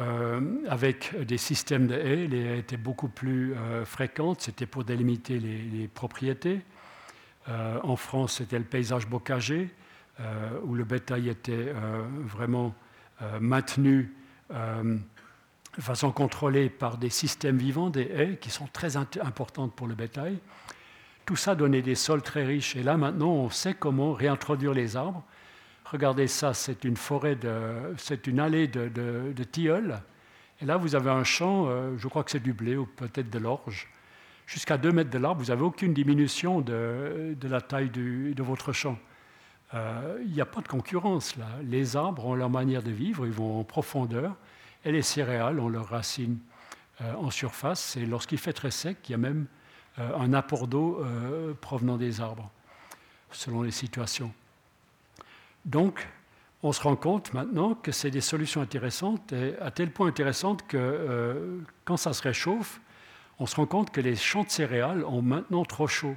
avec des systèmes de haies, les haies étaient beaucoup plus fréquentes, c'était pour délimiter les, les propriétés. en France, c'était le paysage bocager. Euh, où le bétail était euh, vraiment euh, maintenu de façon contrôlée par des systèmes vivants, des haies, qui sont très importantes pour le bétail. tout ça donnait des sols très riches. Et là, maintenant, on sait comment réintroduire les arbres. Regardez ça, c'est une forêt, c'est une allée de, tilleuls. Et là, vous avez un champ, je crois que c'est du blé ou peut-être de l'orge. Jusqu'à 2 mètres de l'arbre, vous n'avez aucune diminution de la taille de votre champ. Euh, il n'y a pas de concurrence là. Les arbres ont leur manière de vivre, ils vont en profondeur, et les céréales ont leurs racines euh, en surface. Et lorsqu'il fait très sec, il y a même euh, un apport d'eau provenant des arbres, selon les situations. Donc, on se rend compte maintenant que c'est des solutions intéressantes, et à tel point intéressantes que quand ça se réchauffe, on se rend compte que les champs de céréales ont maintenant trop chaud.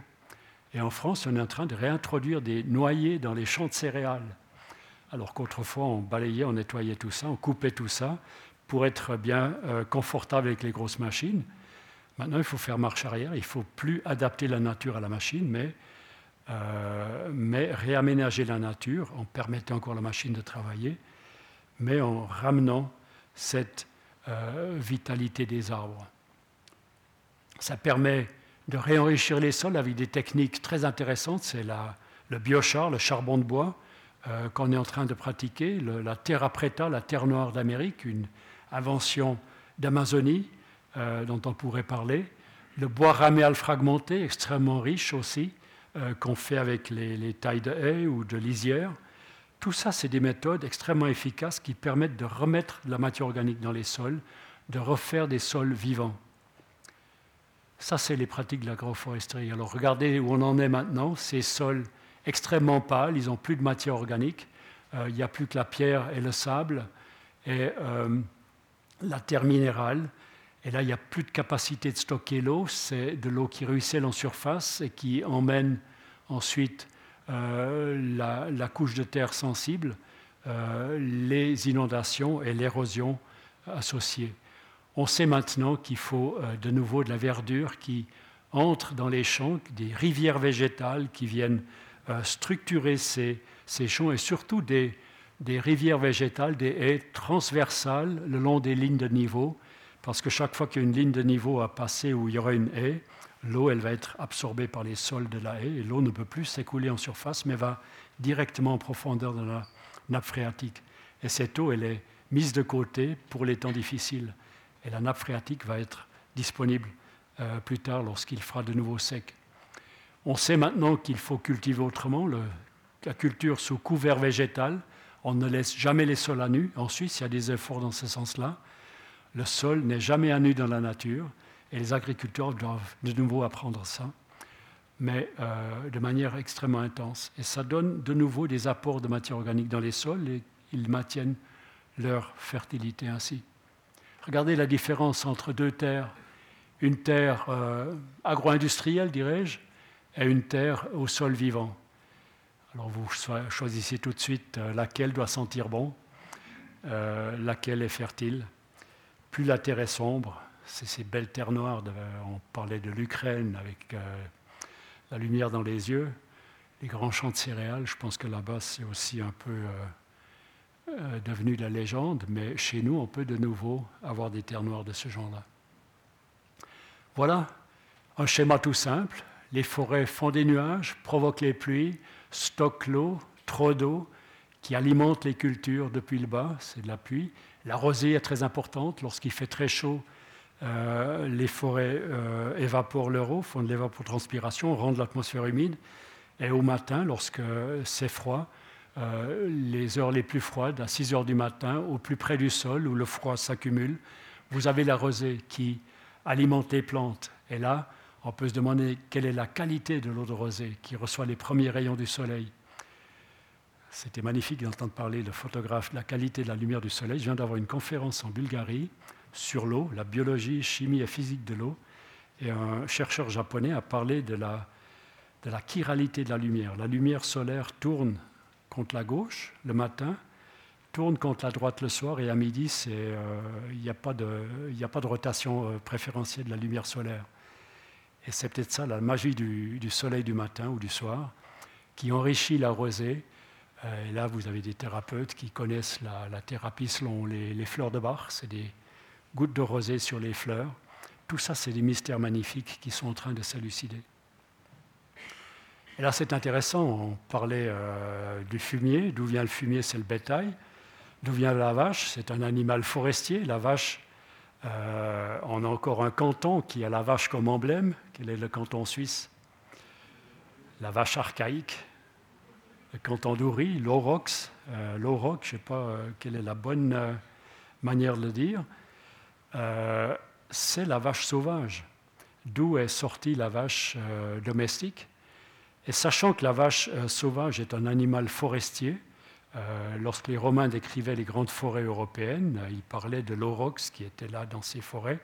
Et en France, on est en train de réintroduire des noyers dans les champs de céréales. Alors qu'autrefois, on balayait, on nettoyait tout ça, on coupait tout ça pour être bien euh, confortable avec les grosses machines. Maintenant, il faut faire marche arrière, il ne faut plus adapter la nature à la machine, mais, euh, mais réaménager la nature en permettant encore à la machine de travailler, mais en ramenant cette euh, vitalité des arbres. Ça permet de réenrichir les sols avec des techniques très intéressantes. C'est le biochar, le charbon de bois, euh, qu'on est en train de pratiquer, la terra preta, la terre noire d'Amérique, une invention d'Amazonie euh, dont on pourrait parler. Le bois raméal fragmenté, extrêmement riche aussi, euh, qu'on fait avec les, les, tailles de haies ou de lisières. Tout ça, c'est des méthodes extrêmement efficaces qui permettent de remettre de la matière organique dans les sols, de refaire des sols vivants. Ça, c'est les pratiques de l'agroforesterie. Alors regardez où on en est maintenant. Ces sols extrêmement pâles, ils n'ont plus de matière organique. Euh, il n'y a plus que la pierre et le sable et euh, la terre minérale. Et là, il n'y a plus de capacité de stocker l'eau. C'est de l'eau qui ruisselle en surface et qui emmène ensuite euh, la, la, couche de terre sensible, les inondations et l'érosion associées. On sait maintenant qu'il faut euh, de nouveau de la verdure qui entre dans les champs, des rivières végétales qui viennent euh, structurer ces, champs et surtout des, rivières végétales, des haies transversales le long des lignes de niveau, parce que chaque fois qu'il y a une ligne de niveau à passer où il y aura une haie, l'eau elle va être absorbée par les sols de la haie et l'eau ne peut plus s'écouler en surface mais va directement en profondeur dans la nappe phréatique. Et cette eau elle est mise de côté pour les temps difficiles et la nappe phréatique va être disponible euh, plus tard lorsqu'il fera de nouveau sec. On sait maintenant qu'il faut cultiver autrement, la culture sous couvert végétal. On ne laisse jamais les sols à nu. En Suisse, il y a des efforts dans ce sens-là. Le sol n'est jamais à nu dans la nature et les agriculteurs doivent de nouveau apprendre ça, mais euh, de manière extrêmement intense. Et ça donne de nouveau des apports de matière organique dans les sols et ils maintiennent leur fertilité ainsi. Regardez la différence entre deux terres. Une terre euh, agro-industrielle, dirais-je, et une terre au sol vivant. Alors vous choisissez tout de suite euh, laquelle doit sentir bon, euh, laquelle est fertile. Plus la terre est sombre, c'est ces belles terres noires, on parlait de l'Ukraine avec la lumière dans les yeux, les grands champs de céréales, je pense que là-bas c'est aussi un peu devenu la légende, mais chez nous, on peut de nouveau avoir des terres noires de ce genre-là. Voilà un schéma tout simple. Les forêts font des nuages, provoquent les pluies, stockent l'eau, trop d'eau, qui alimente les cultures depuis le bas, c'est de la pluie. La rosée est très importante. Lorsqu'il fait très chaud, euh, les forêts euh, évaporent leur eau, font de l'évapotranspiration, rendent l'atmosphère humide. Et au matin, lorsque c'est froid, euh, les heures les plus froides, à 6 heures du matin, au plus près du sol, où le froid s'accumule, vous avez la rosée qui alimente les plantes. Et là, on peut se demander quelle est la qualité de l'eau de rosée qui reçoit les premiers rayons du soleil. C'était magnifique d'entendre parler le photographe de la qualité de la lumière du soleil. Je viens d'avoir une conférence en Bulgarie sur l'eau, la biologie, chimie et physique de l'eau. Et un chercheur japonais a parlé de la, de la chiralité de la lumière. La lumière solaire tourne contre la gauche le matin, tourne contre la droite le soir, et à midi, euh, il n'y a, pas de, rotation euh, préférentielle de la lumière solaire. Et c'est peut-être ça la magie du, soleil du matin ou du soir, qui enrichit la rosée. Euh, et là, vous avez des thérapeutes qui connaissent la, thérapie selon les, les, fleurs de Bach, c'est des gouttes de rosée sur les fleurs. Tout ça, c'est des mystères magnifiques qui sont en train de s'élucider. Et là, c'est intéressant, on parlait euh, du fumier. D'où vient le fumier C'est le bétail. D'où vient la vache C'est un animal forestier. La vache, euh, on a encore un canton qui a la vache comme emblème. Quel est le canton suisse? La vache archaïque. Le canton d'Oury, l'aurox. Euh, je ne sais pas quelle est la bonne manière de le dire. c'est la vache sauvage. D'où est sortie la vache domestique? Sachant que la vache euh, sauvage est un animal forestier, euh, lorsque les Romains décrivaient les grandes forêts européennes, euh, ils parlaient de l'aurox qui était là dans ces forêts.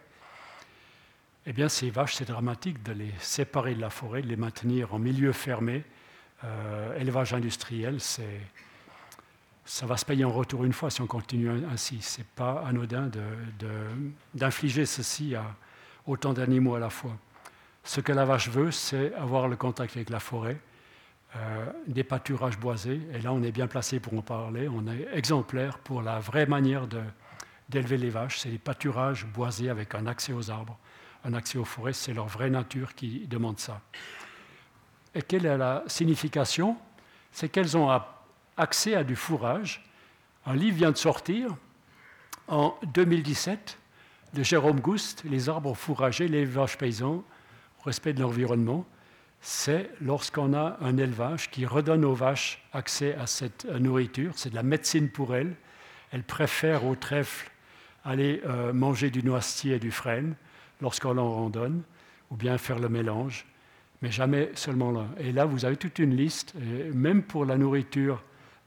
Eh bien, ces vaches, c'est dramatique de les séparer de la forêt, de les maintenir en milieu fermé. élevage industriel, ça va se payer en retour une fois si on continue ainsi. Ce n'est pas anodin d'infliger ceci à autant d'animaux à la fois. Ce que la vache veut, c'est avoir le contact avec la forêt, euh, des pâturages boisés. Et là, on est bien placé pour en parler. On est exemplaire pour la vraie manière d'élever les vaches. C'est des pâturages boisés avec un accès aux arbres, un accès aux forêts. C'est leur vraie nature qui demande ça. Et quelle est la signification? C'est qu'elles ont accès à du fourrage. Un livre vient de sortir en 2017 de Jérôme Gouste, Les arbres fourragés, les vaches paysans respect de l'environnement, c'est lorsqu'on a un élevage qui redonne aux vaches accès à cette nourriture. C'est de la médecine pour elles. Elles préfèrent au trèfle aller euh, manger du noisetier et du frêne lorsqu'on leur en donne, ou bien faire le mélange, mais jamais seulement là. Et là, vous avez toute une liste, même pour la nourriture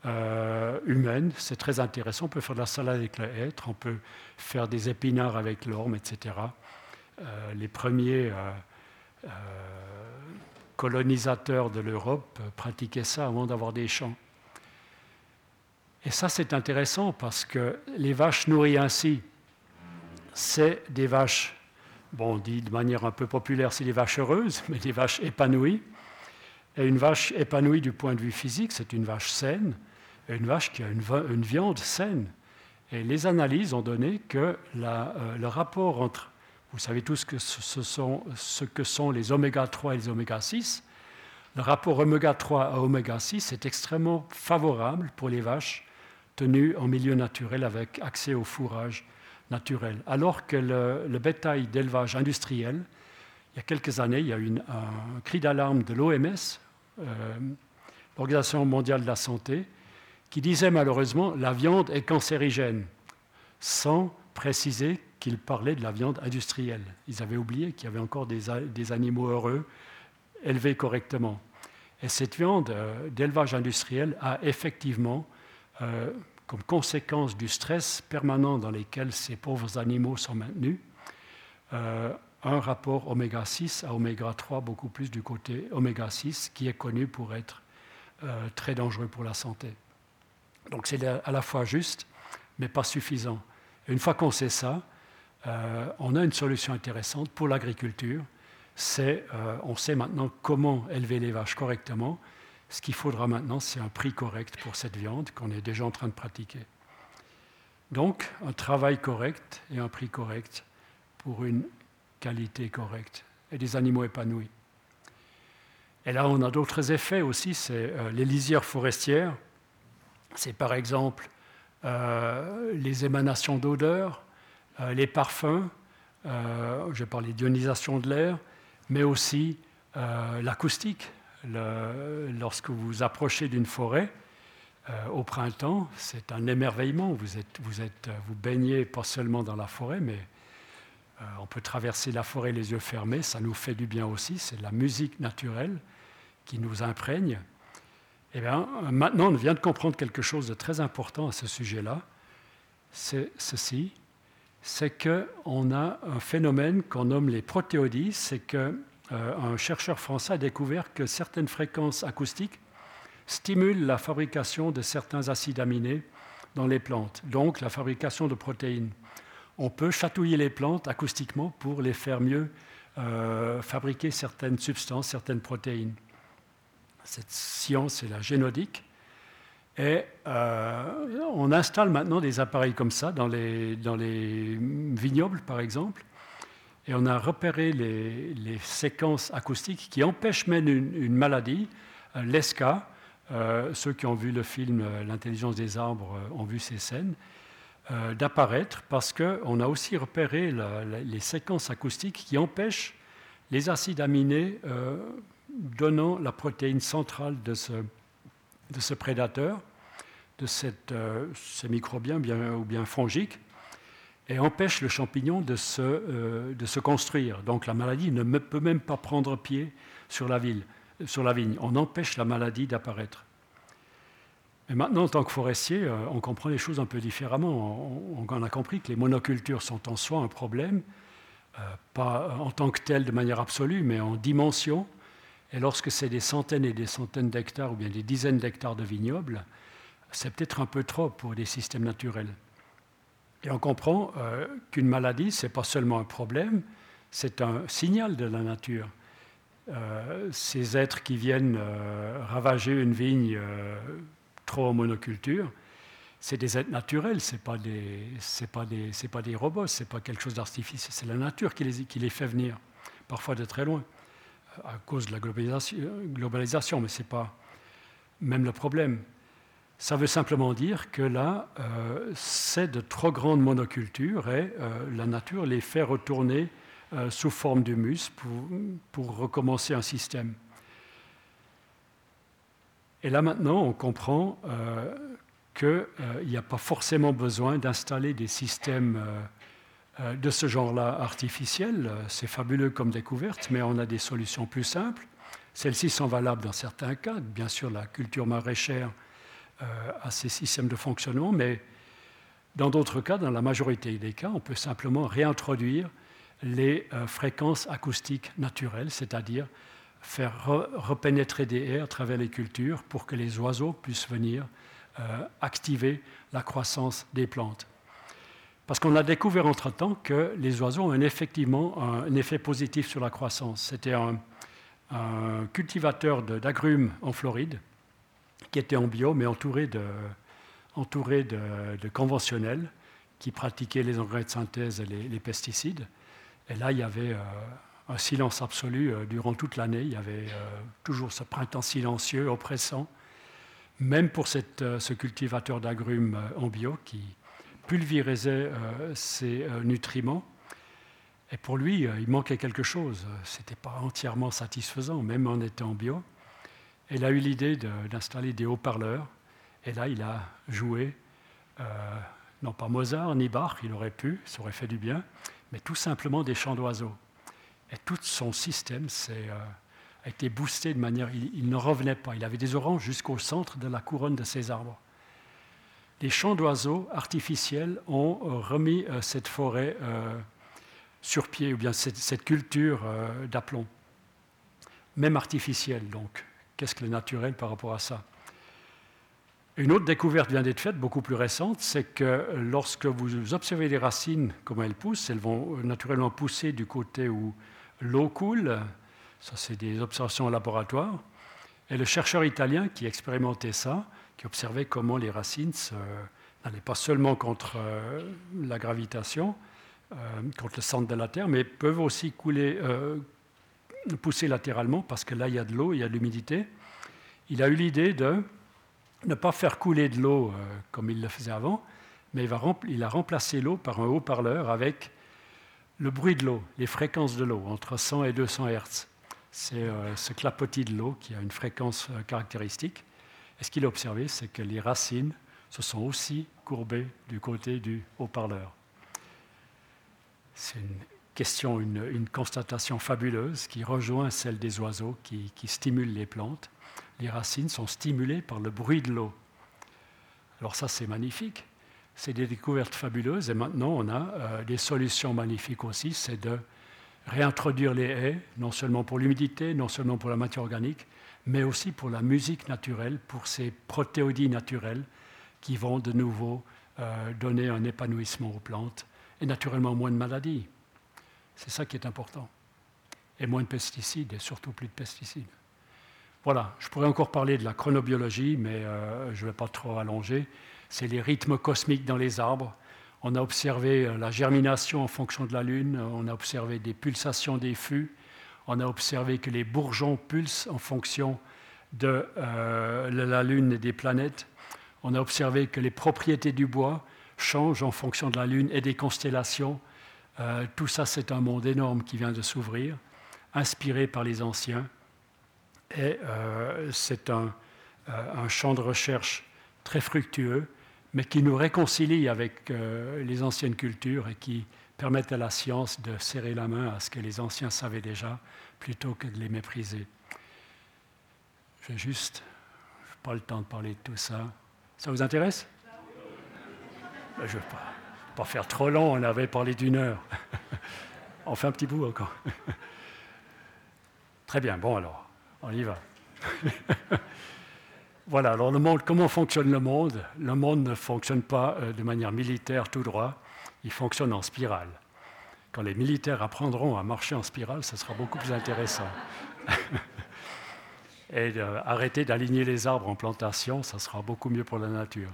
euh, humaine, c'est très intéressant. On peut faire de la salade avec le hêtre, on peut faire des épinards avec l'orme, etc. Euh, les premiers euh, colonisateurs de l'Europe pratiquaient ça avant d'avoir des champs. Et ça, c'est intéressant parce que les vaches nourries ainsi, c'est des vaches, bon, on dit de manière un peu populaire, c'est des vaches heureuses, mais des vaches épanouies. Et une vache épanouie du point de vue physique, c'est une vache saine, et une vache qui a une, viande saine. Et les analyses ont donné que euh, le rapport entre vous savez tous ce que sont les oméga 3 et les oméga 6. Le rapport oméga 3 à oméga 6 est extrêmement favorable pour les vaches tenues en milieu naturel avec accès au fourrage naturel. Alors que le, bétail d'élevage industriel, il y a quelques années, il y a eu un cri d'alarme de l'OMS, euh, l'Organisation mondiale de la santé, qui disait malheureusement la viande est cancérigène, sans préciser qu'ils parlaient de la viande industrielle. Ils avaient oublié qu'il y avait encore des, animaux heureux élevés correctement. Et cette viande euh, d'élevage industriel a effectivement, euh, comme conséquence du stress permanent dans lequel ces pauvres animaux sont maintenus, euh, un rapport oméga 6 à oméga 3, beaucoup plus du côté oméga 6, qui est connu pour être très dangereux pour la santé. Donc c'est à la fois juste, mais pas suffisant. Une fois qu'on sait ça, euh, on a une solution intéressante pour l'agriculture. Euh, on sait maintenant comment élever les vaches correctement. Ce qu'il faudra maintenant, c'est un prix correct pour cette viande qu'on est déjà en train de pratiquer. Donc, un travail correct et un prix correct pour une qualité correcte et des animaux épanouis. Et là, on a d'autres effets aussi, c'est euh, les lisières forestières. C'est par exemple les émanations d'odeur, euh, les parfums, euh, je parlé d'ionisation de l'air, mais aussi euh, l'acoustique. lorsque vous approchez d'une forêt, au printemps, c'est un émerveillement. Vous, êtes, vous, vous baignez pas seulement dans la forêt, mais on peut traverser la forêt les yeux fermés. Ça nous fait du bien aussi. C'est la musique naturelle qui nous imprègne. Eh bien, maintenant, on vient de comprendre quelque chose de très important à ce sujet-là. C'est ceci c'est qu'on a un phénomène qu'on nomme les protéodies, c'est qu'un euh, chercheur français a découvert que certaines fréquences acoustiques stimulent la fabrication de certains acides aminés dans les plantes, donc la fabrication de protéines. On peut chatouiller les plantes acoustiquement pour les faire mieux euh, fabriquer certaines substances, certaines protéines. Cette science, c'est la génodique. Et euh, on installe maintenant des appareils comme ça dans les, dans les vignobles, par exemple, et on a repéré les, séquences acoustiques qui empêchent même une, maladie l'ESCA, ceux qui ont vu le film L'intelligence des arbres ont vu ces scènes, d'apparaître parce qu'on a aussi repéré les séquences acoustiques qui empêchent les acides aminés donnant la protéine centrale de ce, de ce prédateur, de cette, ces microbiens bien, ou bien fongiques, et empêche le champignon de se, euh, de se construire. Donc la maladie ne peut même pas prendre pied sur la, ville, sur la vigne. On empêche la maladie d'apparaître. Mais maintenant, en tant que forestier, euh, on comprend les choses un peu différemment. On, a compris que les monocultures sont en soi un problème, euh, pas en tant que tel de manière absolue, mais en dimension. Et lorsque c'est des centaines et des centaines d'hectares ou bien des dizaines d'hectares de vignobles, c'est peut-être un peu trop pour des systèmes naturels. Et on comprend euh, qu'une maladie, ce n'est pas seulement un problème, c'est un signal de la nature. Euh, ces êtres qui viennent euh, ravager une vigne trop en monoculture, c'est des êtres naturels, ce n'est pas, des, pas, pas des robots, ce n'est pas quelque chose d'artificiel, c'est la nature qui les, qui les fait venir, parfois de très loin, à cause de la globalisation, globalisation mais ce n'est pas même le problème. Ça veut simplement dire que là, euh, c'est de trop grandes monocultures et euh, la nature les fait retourner euh, sous forme d'humus pour, pour recommencer un système. Et là maintenant, on comprend qu'il n'y a pas forcément besoin d'installer des systèmes de ce genre-là artificiels. C'est fabuleux comme découverte, mais on a des solutions plus simples. Celles-ci sont valables dans certains cas. Bien sûr, la culture maraîchère euh, à ces systèmes de fonctionnement, mais dans d'autres cas, dans la majorité des cas, on peut simplement réintroduire les euh, fréquences acoustiques naturelles, c'est-à-dire faire repénétrer des airs à travers les cultures pour que les oiseaux puissent venir euh, activer la croissance des plantes. Parce qu'on a découvert entre-temps que les oiseaux ont effectivement un effet positif sur la croissance. C'était un, cultivateur d'agrumes en Floride qui était en bio, mais entouré de, entouré conventionnels qui pratiquaient les engrais de synthèse et les, pesticides. Et là, il y avait euh, un silence absolu euh, durant toute l'année. Il y avait euh, toujours ce printemps silencieux, oppressant, même pour ce cultivateur d'agrumes en bio qui pulvérisait ses nutriments. Et pour lui, il manquait quelque chose. Ce n'était pas entièrement satisfaisant, même en étant bio. Elle a eu l'idée d'installer des haut-parleurs. Et là, il a joué, euh, non pas Mozart ni Bach, il aurait pu, ça aurait fait du bien, mais tout simplement des chants d'oiseaux. Et tout son système euh, a été boosté de manière. Il, ne revenait pas. Il avait des oranges jusqu'au centre de la couronne de ses arbres. Les chants d'oiseaux artificiels ont remis euh, cette forêt sur pied, ou bien cette, cette culture d'aplomb, même artificielle donc. Qu'est-ce que le naturel par rapport à ça? Une autre découverte vient d'être faite, beaucoup plus récente, c'est que lorsque vous observez les racines, comment elles poussent, elles vont naturellement pousser du côté où l'eau coule. Ça, c'est des observations en laboratoire. Et le chercheur italien qui expérimentait ça, qui observait comment les racines n'allaient pas seulement contre euh, la gravitation, euh, contre le centre de la Terre, mais peuvent aussi couler, euh, pousser latéralement parce que là, il y a de l'eau, il y a de l'humidité. Il a eu l'idée de ne pas faire couler de l'eau comme il le faisait avant, mais il, a remplacé l'eau par un haut-parleur avec le bruit de l'eau, les fréquences de l'eau, entre 100 et 200 Hertz. C'est ce clapotis de l'eau qui a une fréquence caractéristique. Et ce qu'il a observé, c'est que les racines se sont aussi courbées du côté du haut-parleur. C'est une question, une, constatation fabuleuse qui rejoint celle des oiseaux qui, stimulent les plantes. Les racines sont stimulées par le bruit de l'eau. Alors ça, c'est magnifique. C'est des découvertes fabuleuses. Et maintenant, on a euh, des solutions magnifiques aussi. C'est de réintroduire les haies, non seulement pour l'humidité, non seulement pour la matière organique, mais aussi pour la musique naturelle, pour ces protéodies naturelles qui vont de nouveau euh, donner un épanouissement aux plantes et naturellement moins de maladies. C'est ça qui est important. Et moins de pesticides, et surtout plus de pesticides. Voilà, je pourrais encore parler de la chronobiologie, mais euh, je ne vais pas trop allonger. C'est les rythmes cosmiques dans les arbres. On a observé euh, la germination en fonction de la Lune, on a observé des pulsations des fûts, on a observé que les bourgeons pulsent en fonction de la Lune et des planètes, on a observé que les propriétés du bois changent en fonction de la Lune et des constellations. tout ça, c'est un monde énorme qui vient de s'ouvrir, inspiré par les anciens. Et c'est un, un champ de recherche très fructueux, mais qui nous réconcilie avec euh, les anciennes cultures et qui permettent à la science de serrer la main à ce que les anciens savaient déjà, plutôt que de les mépriser. J'ai juste pas le temps de parler de tout ça. Ça vous intéresse? Ben, Je ne vais pas, pas, faire trop long, on avait parlé d'une heure. on fait un petit bout encore. Très bien, bon alors, on y va. Voilà, alors le monde, comment fonctionne le monde? Le monde ne fonctionne pas euh, de manière militaire tout droit, il fonctionne en spirale. Quand les militaires apprendront à marcher en spirale, ce sera beaucoup plus intéressant. Et arrêter d'aligner les arbres en plantation, ça sera beaucoup mieux pour la nature.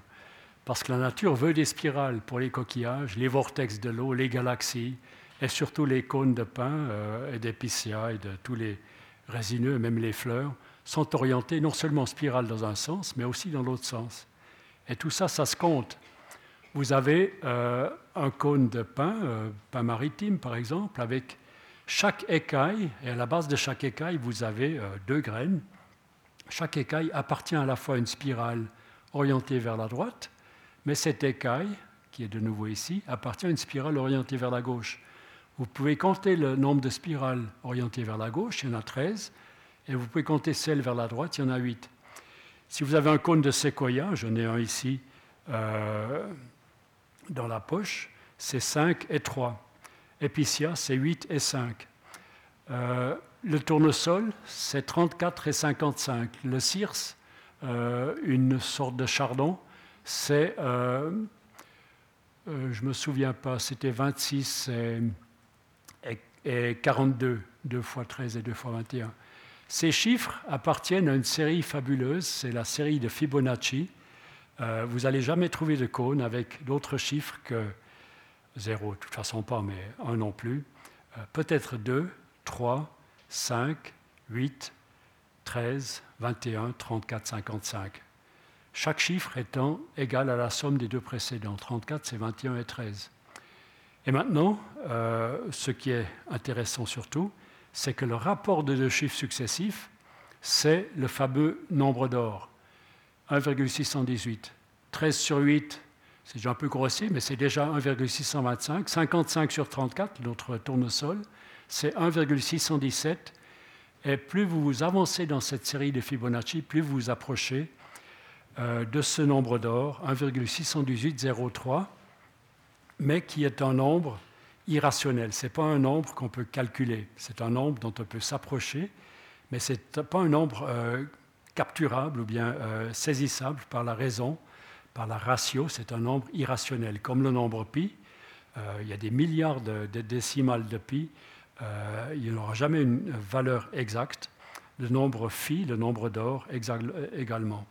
Parce que la nature veut des spirales pour les coquillages, les vortex de l'eau, les galaxies, et surtout les cônes de pin euh, et d'épicéa et de tous les résineux, même les fleurs sont orientés non seulement en spirale dans un sens, mais aussi dans l'autre sens. Et tout ça, ça se compte. Vous avez euh, un cône de pain, euh, pain maritime par exemple, avec chaque écaille, et à la base de chaque écaille, vous avez euh, deux graines. Chaque écaille appartient à la fois à une spirale orientée vers la droite, mais cette écaille, qui est de nouveau ici, appartient à une spirale orientée vers la gauche. Vous pouvez compter le nombre de spirales orientées vers la gauche, il y en a 13, et vous pouvez compter celles vers la droite, il y en a huit. Si vous avez un cône de séquoia, j'en ai un ici euh, dans la poche, c'est 5 et 3. Epicea, c'est 8 et 5. Euh, le tournesol, c'est 34 et 55. Le circe, euh, une sorte de chardon, c'est, je ne me souviens pas, c'était 26 et, et 42, 2 fois 13 et 2 fois 21. Ces chiffres appartiennent à une série fabuleuse, c'est la série de Fibonacci. Euh, vous n'allez jamais trouver de cône avec d'autres chiffres que 0, de toute façon pas, mais 1 non plus. Euh, peut-être 2, 3, 5, 8, 13, 21, 34, 55. Chaque chiffre étant égal à la somme des deux précédents. 34, c'est 21 et 13. Et maintenant, euh, ce qui est intéressant surtout, c'est que le rapport de deux chiffres successifs, c'est le fameux nombre d'or, 1,618. 13 sur 8, c'est déjà un peu grossier, mais c'est déjà 1,625. 55 sur 34, notre tournesol, c'est 1,617. Et plus vous avancez dans cette série de Fibonacci, plus vous vous approchez euh, de ce nombre d'or, 1,618,03, mais qui est un nombre irrationnel. Ce n'est pas un nombre qu'on peut calculer. C'est un nombre dont on peut s'approcher, mais ce n'est pas un nombre euh, capturable ou bien euh, saisissable par la raison, par la ratio. C'est un nombre irrationnel. Comme le nombre pi, euh, il y a des milliards de, décimales de pi. il n'y aura jamais une valeur exacte. Le nombre phi, le nombre d'or également.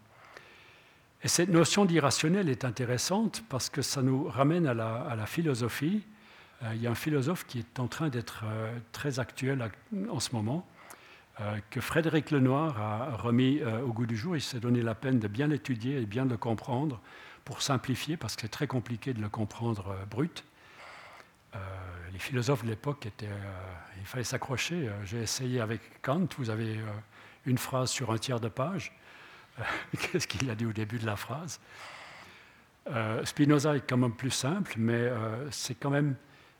Et cette notion d'irrationnel est intéressante parce que ça nous ramène à la philosophie euh, il y a un philosophe qui est en train d'être euh, très actuel en ce moment, euh, que Frédéric Lenoir a remis au goût du jour. Il s'est donné la peine de bien l'étudier et bien le comprendre pour simplifier, parce que c'est très compliqué de le comprendre brut. les philosophes de l'époque étaient. il fallait s'accrocher. J'ai essayé avec Kant. Vous avez une phrase sur un tiers de page. Qu'est-ce qu'il a dit au début de la phrase? Spinoza est quand même plus simple, mais c'est quand même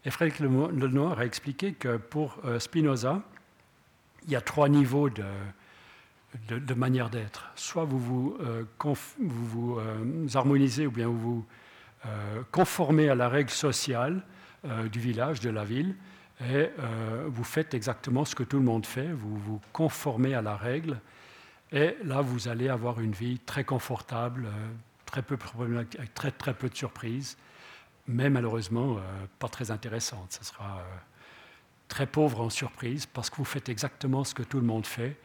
et Frédéric Lenoir a expliqué que pour euh, Spinoza, il y a trois niveaux de, manière d'être. Soit vous vous, euh, euh, harmonisez ou bien vous vous conformez à la règle sociale du village, de la ville, et vous faites exactement ce que tout le monde fait, vous vous conformez à la règle, et là vous allez avoir une vie très confortable, très peu avec très, très peu de surprises mais malheureusement euh, pas très intéressante. Ce sera euh, très pauvre en surprise parce que vous faites exactement ce que tout le monde fait.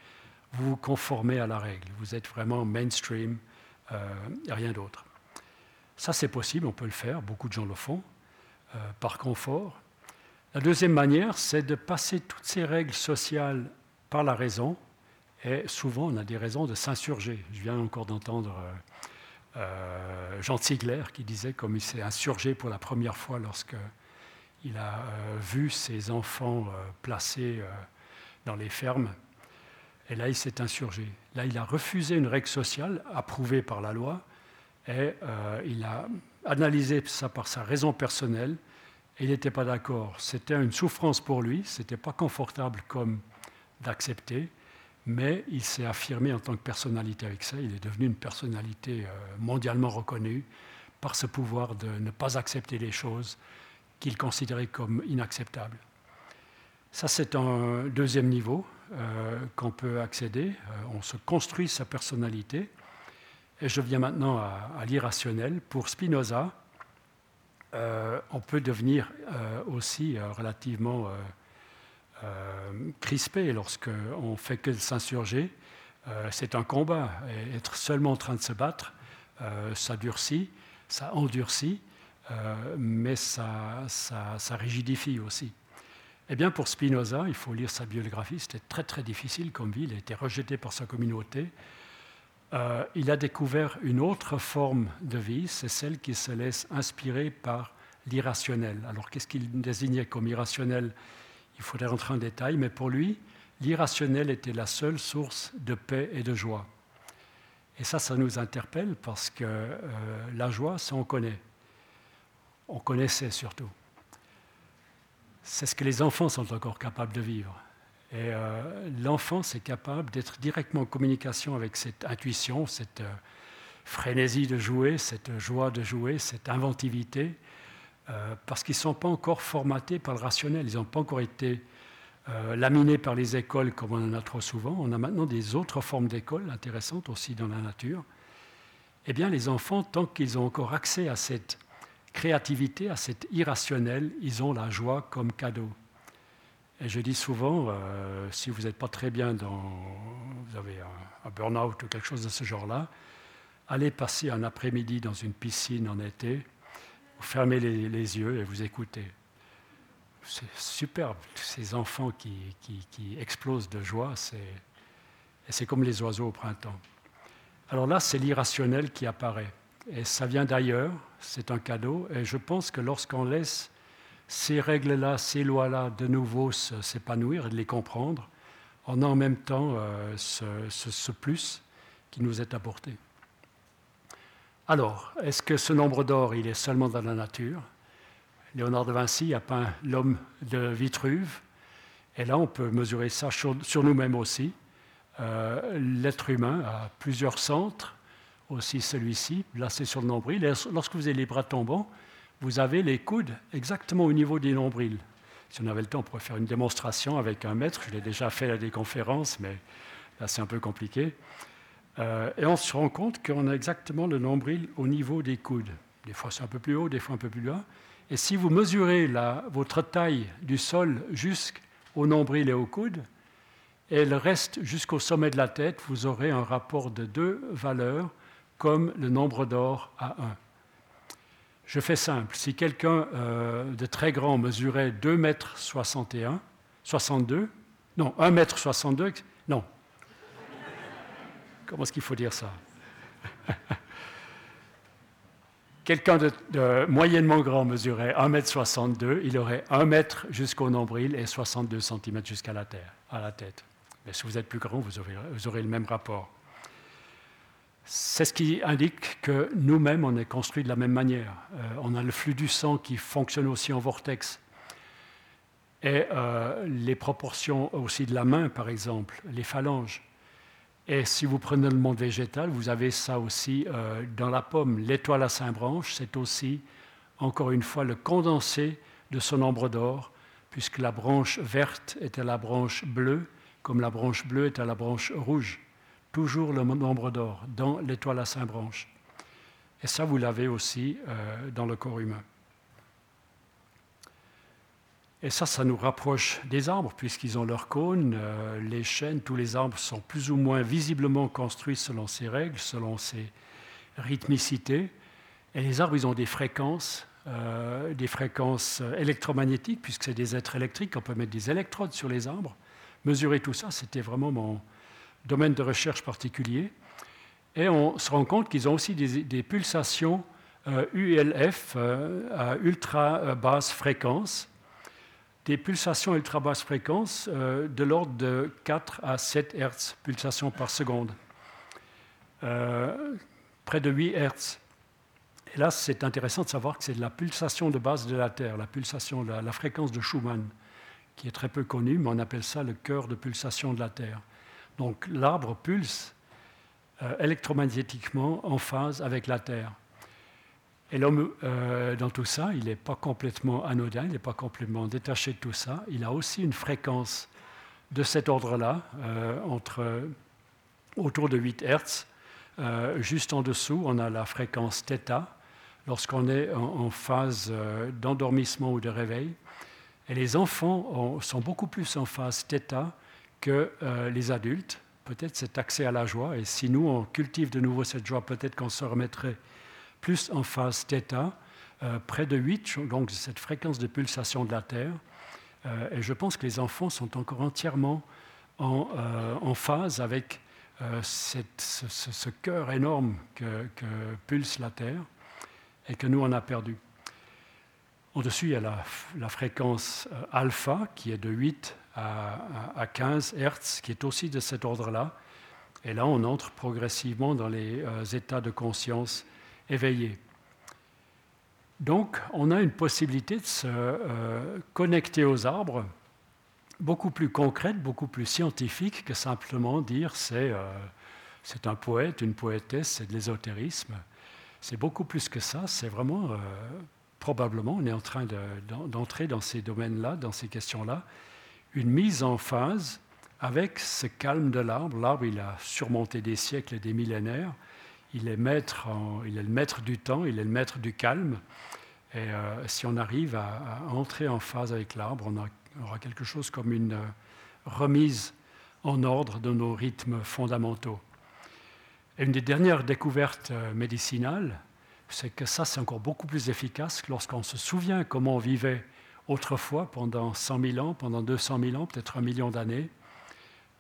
Vous vous conformez à la règle. Vous êtes vraiment mainstream euh, et rien d'autre. Ça, c'est possible, on peut le faire. Beaucoup de gens le font par confort. La deuxième manière, c'est de passer toutes ces règles sociales par la raison Et souvent, on a des raisons de s'insurger. Je viens encore d'entendre euh, Jean Ziegler qui disait comme il s'est insurgé pour la première fois lorsqu'il a vu ses enfants placés dans les fermes. Et là, il s'est insurgé. Là, il a refusé une règle sociale approuvée par la loi et il a analysé ça par sa raison personnelle il n'était pas d'accord. C'était une souffrance pour lui, ce n'était pas confortable comme d'accepter, mais il s'est affirmé en tant que personnalité avec ça. Il est devenu une personnalité euh, mondialement reconnue par ce pouvoir de ne pas accepter les choses qu'il considérait comme inacceptables. Ça, c'est un deuxième niveau euh, qu'on peut accéder. Euh, on se construit sa personnalité. Et je viens maintenant à l'irrationnel. Pour Spinoza, euh, on peut devenir aussi relativement crispé lorsqu'on fait que s'insurger. c'est un combat. Et être seulement en train de se battre, ça durcit, ça endurcit, mais ça, ça, rigidifie aussi. Eh bien, pour Spinoza, il faut lire sa biographie, c'était très très difficile comme vie, il a été rejeté par sa communauté. Euh, il a découvert une autre forme de vie, c'est celle qui se laisse inspirer par l'irrationnel. Alors qu'est-ce qu'il désignait comme irrationnel? Il faudrait rentrer en détail, mais pour lui, l'irrationnel était la seule source de paix et de joie. Et ça, ça nous interpelle parce que euh, la joie, ça on connaît. On connaissait surtout. C'est ce que les enfants sont encore capables de vivre. Et euh, l'enfant, c'est capable d'être directement en communication avec cette intuition, cette euh, frénésie de jouer, cette joie de jouer, cette inventivité, euh, parce qu'ils ne sont pas encore formatés par le rationnel, ils n'ont pas encore été laminés par les écoles comme on en a trop souvent. On a maintenant des autres formes d'écoles intéressantes aussi dans la nature. Eh bien, les enfants, tant qu'ils ont encore accès à cette créativité, à cet irrationnel, ils ont la joie comme cadeau. Et je dis souvent, euh, si vous n'êtes pas très bien dans, vous avez un, burn-out ou quelque chose de ce genre-là, allez passer un après-midi dans une piscine en été, vous fermez les, yeux et vous écoutez. C'est superbe, ces enfants qui, qui, explosent de joie, c'est comme les oiseaux au printemps. Alors là, c'est l'irrationnel qui apparaît. Et ça vient d'ailleurs, c'est un cadeau, et je pense que lorsqu'on laisse ces règles-là, ces lois-là, de nouveau s'épanouir et de les comprendre, on a en même temps euh, ce, plus qui nous est apporté. Alors, est-ce que ce nombre d'or, il est seulement dans la nature? Léonard de Vinci a peint l'homme de Vitruve, et là on peut mesurer ça sur, nous-mêmes aussi. Euh, l'être humain a plusieurs centres, aussi celui-ci, c'est sur le nombril. lorsque vous avez les bras tombants, vous avez les coudes exactement au niveau des nombrils. Si on avait le temps, on pourrait faire une démonstration avec un mètre. Je l'ai déjà fait à des conférences, mais là, c'est un peu compliqué. Euh, et on se rend compte qu'on a exactement le nombril au niveau des coudes. Des fois, c'est un peu plus haut, des fois un peu plus bas. Et si vous mesurez votre taille du sol jusqu'au nombril et au coude, et le reste jusqu'au sommet de la tête, vous aurez un rapport de deux valeurs comme le nombre d'or à 1. Je fais simple. Si quelqu'un euh, de très grand mesurait 2 mètres 61, 62, non, 1 mètre 62, non. Comment est-ce qu'il faut dire ça? Quelqu'un de, moyennement grand mesurait 1 mètre 62, il aurait 1 mètre jusqu'au nombril et 62 cm jusqu'à la, terre, à la tête. Mais si vous êtes plus grand, vous aurez le même rapport. C'est ce qui indique que nous-mêmes, on est construit de la même manière. Euh, on a le flux du sang qui fonctionne aussi en vortex. Et euh, les proportions aussi de la main, par exemple, les phalanges. Et si vous prenez le monde végétal, vous avez ça aussi euh, dans la pomme. L'étoile à cinq branches, c'est aussi, encore une fois, le condensé de son nombre d'or, puisque la branche verte est à la branche bleue, comme la branche bleue est à la branche rouge toujours le nombre d'or dans l'étoile à cinq branches. Et ça, vous l'avez aussi euh, dans le corps humain. Et ça, ça nous rapproche des arbres, puisqu'ils ont leurs cônes, euh, les chênes, tous les arbres sont plus ou moins visiblement construits selon ces règles, selon ces rythmicités. Et les arbres, ils ont des fréquences, euh, des fréquences électromagnétiques, puisque c'est des êtres électriques, on peut mettre des électrodes sur les arbres. Mesurer tout ça, c'était vraiment mon, domaine de recherche particulier. Et on se rend compte qu'ils ont aussi des, pulsations ULF à ultra basse fréquence, des pulsations ultra basse fréquence de l'ordre de 4 à 7 Hertz, pulsations par seconde, près de 8 Hertz. Et là, c'est intéressant de savoir que c'est la pulsation de base de la Terre, la pulsation, la, fréquence de Schumann, qui est très peu connue, mais on appelle ça le cœur de pulsation de la Terre. Donc l'arbre pulse euh, électromagnétiquement en phase avec la Terre. Et l'homme, euh, dans tout ça, il n'est pas complètement anodin, il n'est pas complètement détaché de tout ça. Il a aussi une fréquence de cet ordre-là, euh, entre autour de 8 Hertz. juste en dessous, on a la fréquence θ, lorsqu'on est en, phase d'endormissement ou de réveil. Et les enfants sont beaucoup plus en phase θ que euh, les adultes. Peut-être cet accès à la joie. Et si nous, on cultive de nouveau cette joie, peut-être qu'on se remettrait plus en phase θ, euh, près de 8, donc cette fréquence de pulsation de la Terre. et je pense que les enfants sont encore entièrement en, phase avec ce, cœur énorme que, pulse la Terre et que nous, on a perdu. Au-dessus, il y a la, fréquence euh, alpha qui est de 8 à, 15 Hertz, qui est aussi de cet ordre-là. Et là, on entre progressivement dans les euh, états de conscience éveillés. Donc, on a une possibilité de se euh, connecter aux arbres beaucoup plus concrète, beaucoup plus scientifique que simplement dire c'est c'est un poète, une poétesse, c'est de l'ésotérisme. C'est beaucoup plus que ça. C'est vraiment, euh, probablement, on est en train d'entrer dans ces domaines-là, dans ces questions-là, une mise en phase avec ce calme de l'arbre. L'arbre, il a surmonté des siècles et des millénaires. Il est, maître le maître du temps, il est le maître du calme. Et euh, si on arrive à, entrer en phase avec l'arbre, on, aura quelque chose comme une euh, remise en ordre de nos rythmes fondamentaux une des dernières découvertes euh, médicinales, c'est que ça, c'est encore beaucoup plus efficace lorsqu'on se souvient comment on vivait autrefois, pendant 100 000 ans, pendant 200 000 ans, peut-être un million d'années.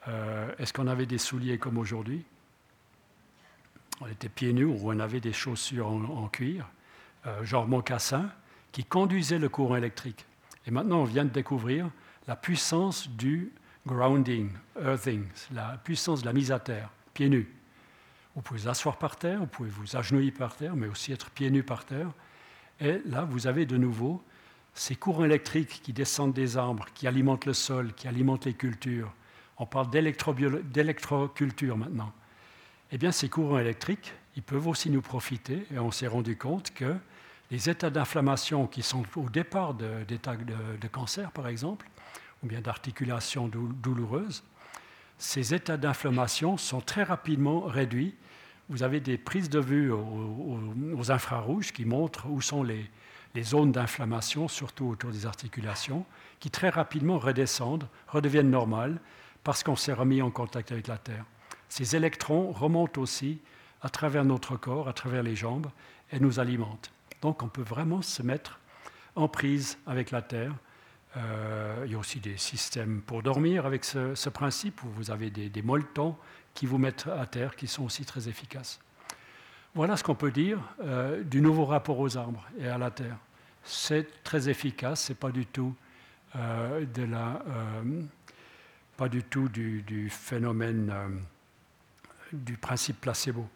Euh, est-ce qu'on avait des souliers comme aujourd'hui? On était pieds nus ou on avait des chaussures en, cuir, euh, genre mocassin, qui conduisaient le courant électrique. Et maintenant, on vient de découvrir la puissance du grounding, earthing, la puissance de la mise à terre, pieds nus. Vous pouvez vous asseoir par terre, vous pouvez vous agenouiller par terre, mais aussi être pieds nus par terre. Et là, vous avez de nouveau ces courants électriques qui descendent des arbres, qui alimentent le sol, qui alimentent les cultures. On parle d'électroculture maintenant. Eh bien, ces courants électriques, ils peuvent aussi nous profiter, et on s'est rendu compte que les états d'inflammation qui sont au départ d'états de, cancer, par exemple, ou bien d'articulation douloureuse, ces états d'inflammation sont très rapidement réduits. Vous avez des prises de vue aux, infrarouges qui montrent où sont les, zones d'inflammation, surtout autour des articulations, qui très rapidement redescendent, redeviennent normales, parce qu'on s'est remis en contact avec la Terre. Ces électrons remontent aussi à travers notre corps, à travers les jambes, et nous alimentent. Donc on peut vraiment se mettre en prise avec la Terre euh, il y a aussi des systèmes pour dormir avec ce, principe où vous avez des, des, qui vous mettent à terre qui sont aussi très efficaces. Voilà ce qu'on peut dire euh, du nouveau rapport aux arbres et à la terre. C'est très efficace, c'est pas du tout euh, de la, pas du tout du, phénomène du principe placebo.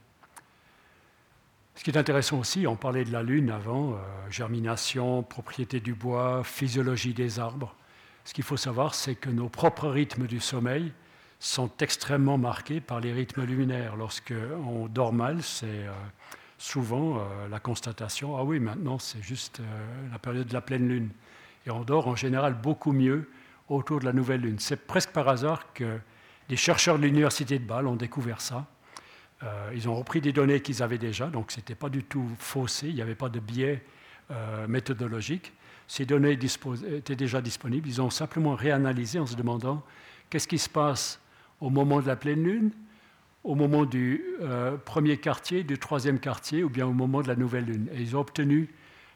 Ce qui est intéressant aussi, on parlait de la Lune avant, euh, germination, propriété du bois, physiologie des arbres. Ce qu'il faut savoir, c'est que nos propres rythmes du sommeil sont extrêmement marqués par les rythmes luminaires. Lorsqu'on dort mal, c'est euh, souvent euh, la constatation, ah oui, maintenant c'est juste la période de la pleine lune. Et on dort en général beaucoup mieux autour de la nouvelle lune. C'est presque par hasard que des chercheurs de l'université de Bâle ont découvert ça euh, ils ont repris des données qu'ils avaient déjà, donc ce n'était pas du tout faussé, il n'y avait pas de biais euh, méthodologique. Ces données étaient déjà disponibles, ils ont simplement réanalysé en se demandant qu'est-ce qui se passe au moment de la pleine lune, au moment du euh, premier quartier, du troisième quartier, ou bien au moment de la nouvelle lune. Et ils ont obtenu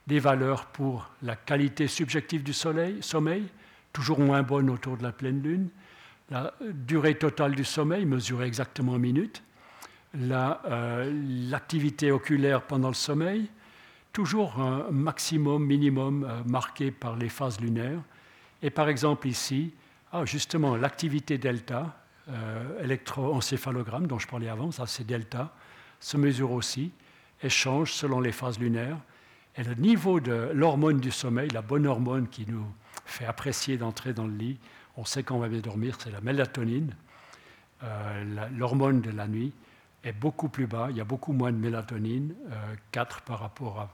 des valeurs pour la qualité subjective du sommeil, toujours moins bonne autour de la pleine lune, la durée totale du sommeil mesurée exactement en minutes, l'activité oculaire pendant le sommeil, toujours un maximum, minimum marqué par les phases lunaires. Et par exemple ici, ah, justement, l'activité delta, euh, électroencéphalogramme dont je parlais avant, ça c'est delta, se mesure aussi et change selon les phases lunaires. Et le niveau de l'hormone du sommeil, la bonne hormone qui nous fait apprécier d'entrer dans le lit, on sait qu'on va bien dormir, c'est la mélatonine. Euh, l'hormone de la nuit est beaucoup plus bas, il y a beaucoup moins de mélatonine, 4 euh, par rapport à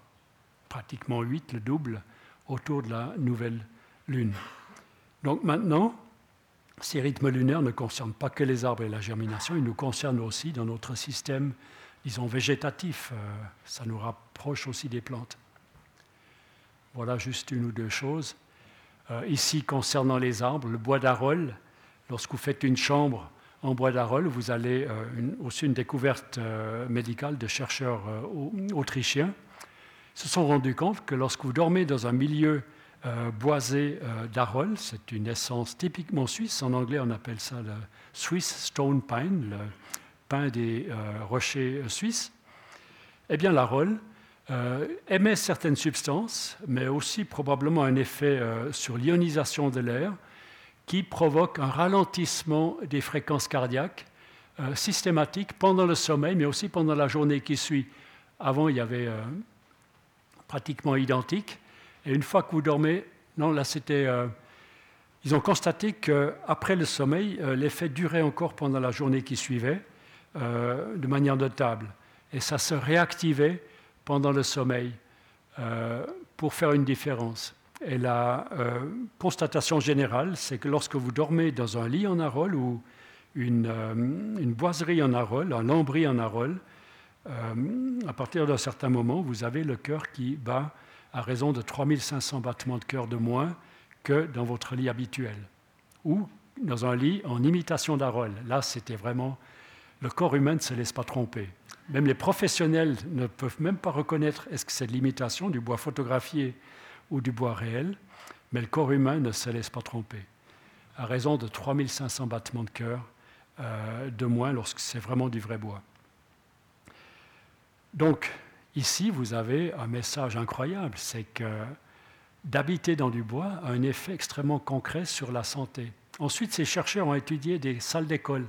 pratiquement 8, le double, autour de la nouvelle lune. Donc maintenant, ces rythmes lunaires ne concernent pas que les arbres et la germination, ils nous concernent aussi dans notre système, disons, végétatif. Euh, ça nous rapproche aussi des plantes. Voilà juste une ou deux choses. Euh, ici, concernant les arbres, le bois d'Arol, lorsque vous faites une chambre en bois d'Arol, vous allez euh, aussi une découverte médicale de chercheurs autrichiens se sont rendus compte que lorsque vous dormez dans un milieu euh, boisé euh, d'Arol. C'est une essence typiquement suisse. En anglais, on appelle ça le Swiss Stone Pine, le pin des euh, rochers suisses. Eh bien, l'Arol émet certaines substances, mais aussi probablement un effet sur l'ionisation de l'air qui provoque un ralentissement des fréquences cardiaques systématique pendant le sommeil, mais aussi pendant la journée qui suit. Avant, il y avait pratiquement identique. Et une fois que vous dormez, non, là c'était. Euh, ils ont constaté qu'après le sommeil, euh, l'effet durait encore pendant la journée qui suivait, euh, de manière notable. Et ça se réactivait pendant le sommeil pour faire une différence. Et la constatation générale, c'est que lorsque vous dormez dans un lit en arole ou une, une boiserie en arole, un lambris en arole, à partir d'un certain moment, vous avez le cœur qui bat à raison de 3500 battements de cœur de moins que dans votre lit habituel. Ou dans un lit en imitation d'Arol. Là, c'était vraiment... Le corps humain ne se laisse pas tromper. Même les professionnels ne peuvent même pas reconnaître est-ce que c'est de l'imitation, du bois photographié ou du bois réel, mais le corps humain ne se laisse pas tromper. À raison de 3500 battements de cœur euh, de moins lorsque c'est vraiment du vrai bois. Donc, Ici, vous avez un message incroyable, c'est que d'habiter dans du bois a un effet extrêmement concret sur la santé. Ensuite, ces chercheurs ont étudié des salles d'école.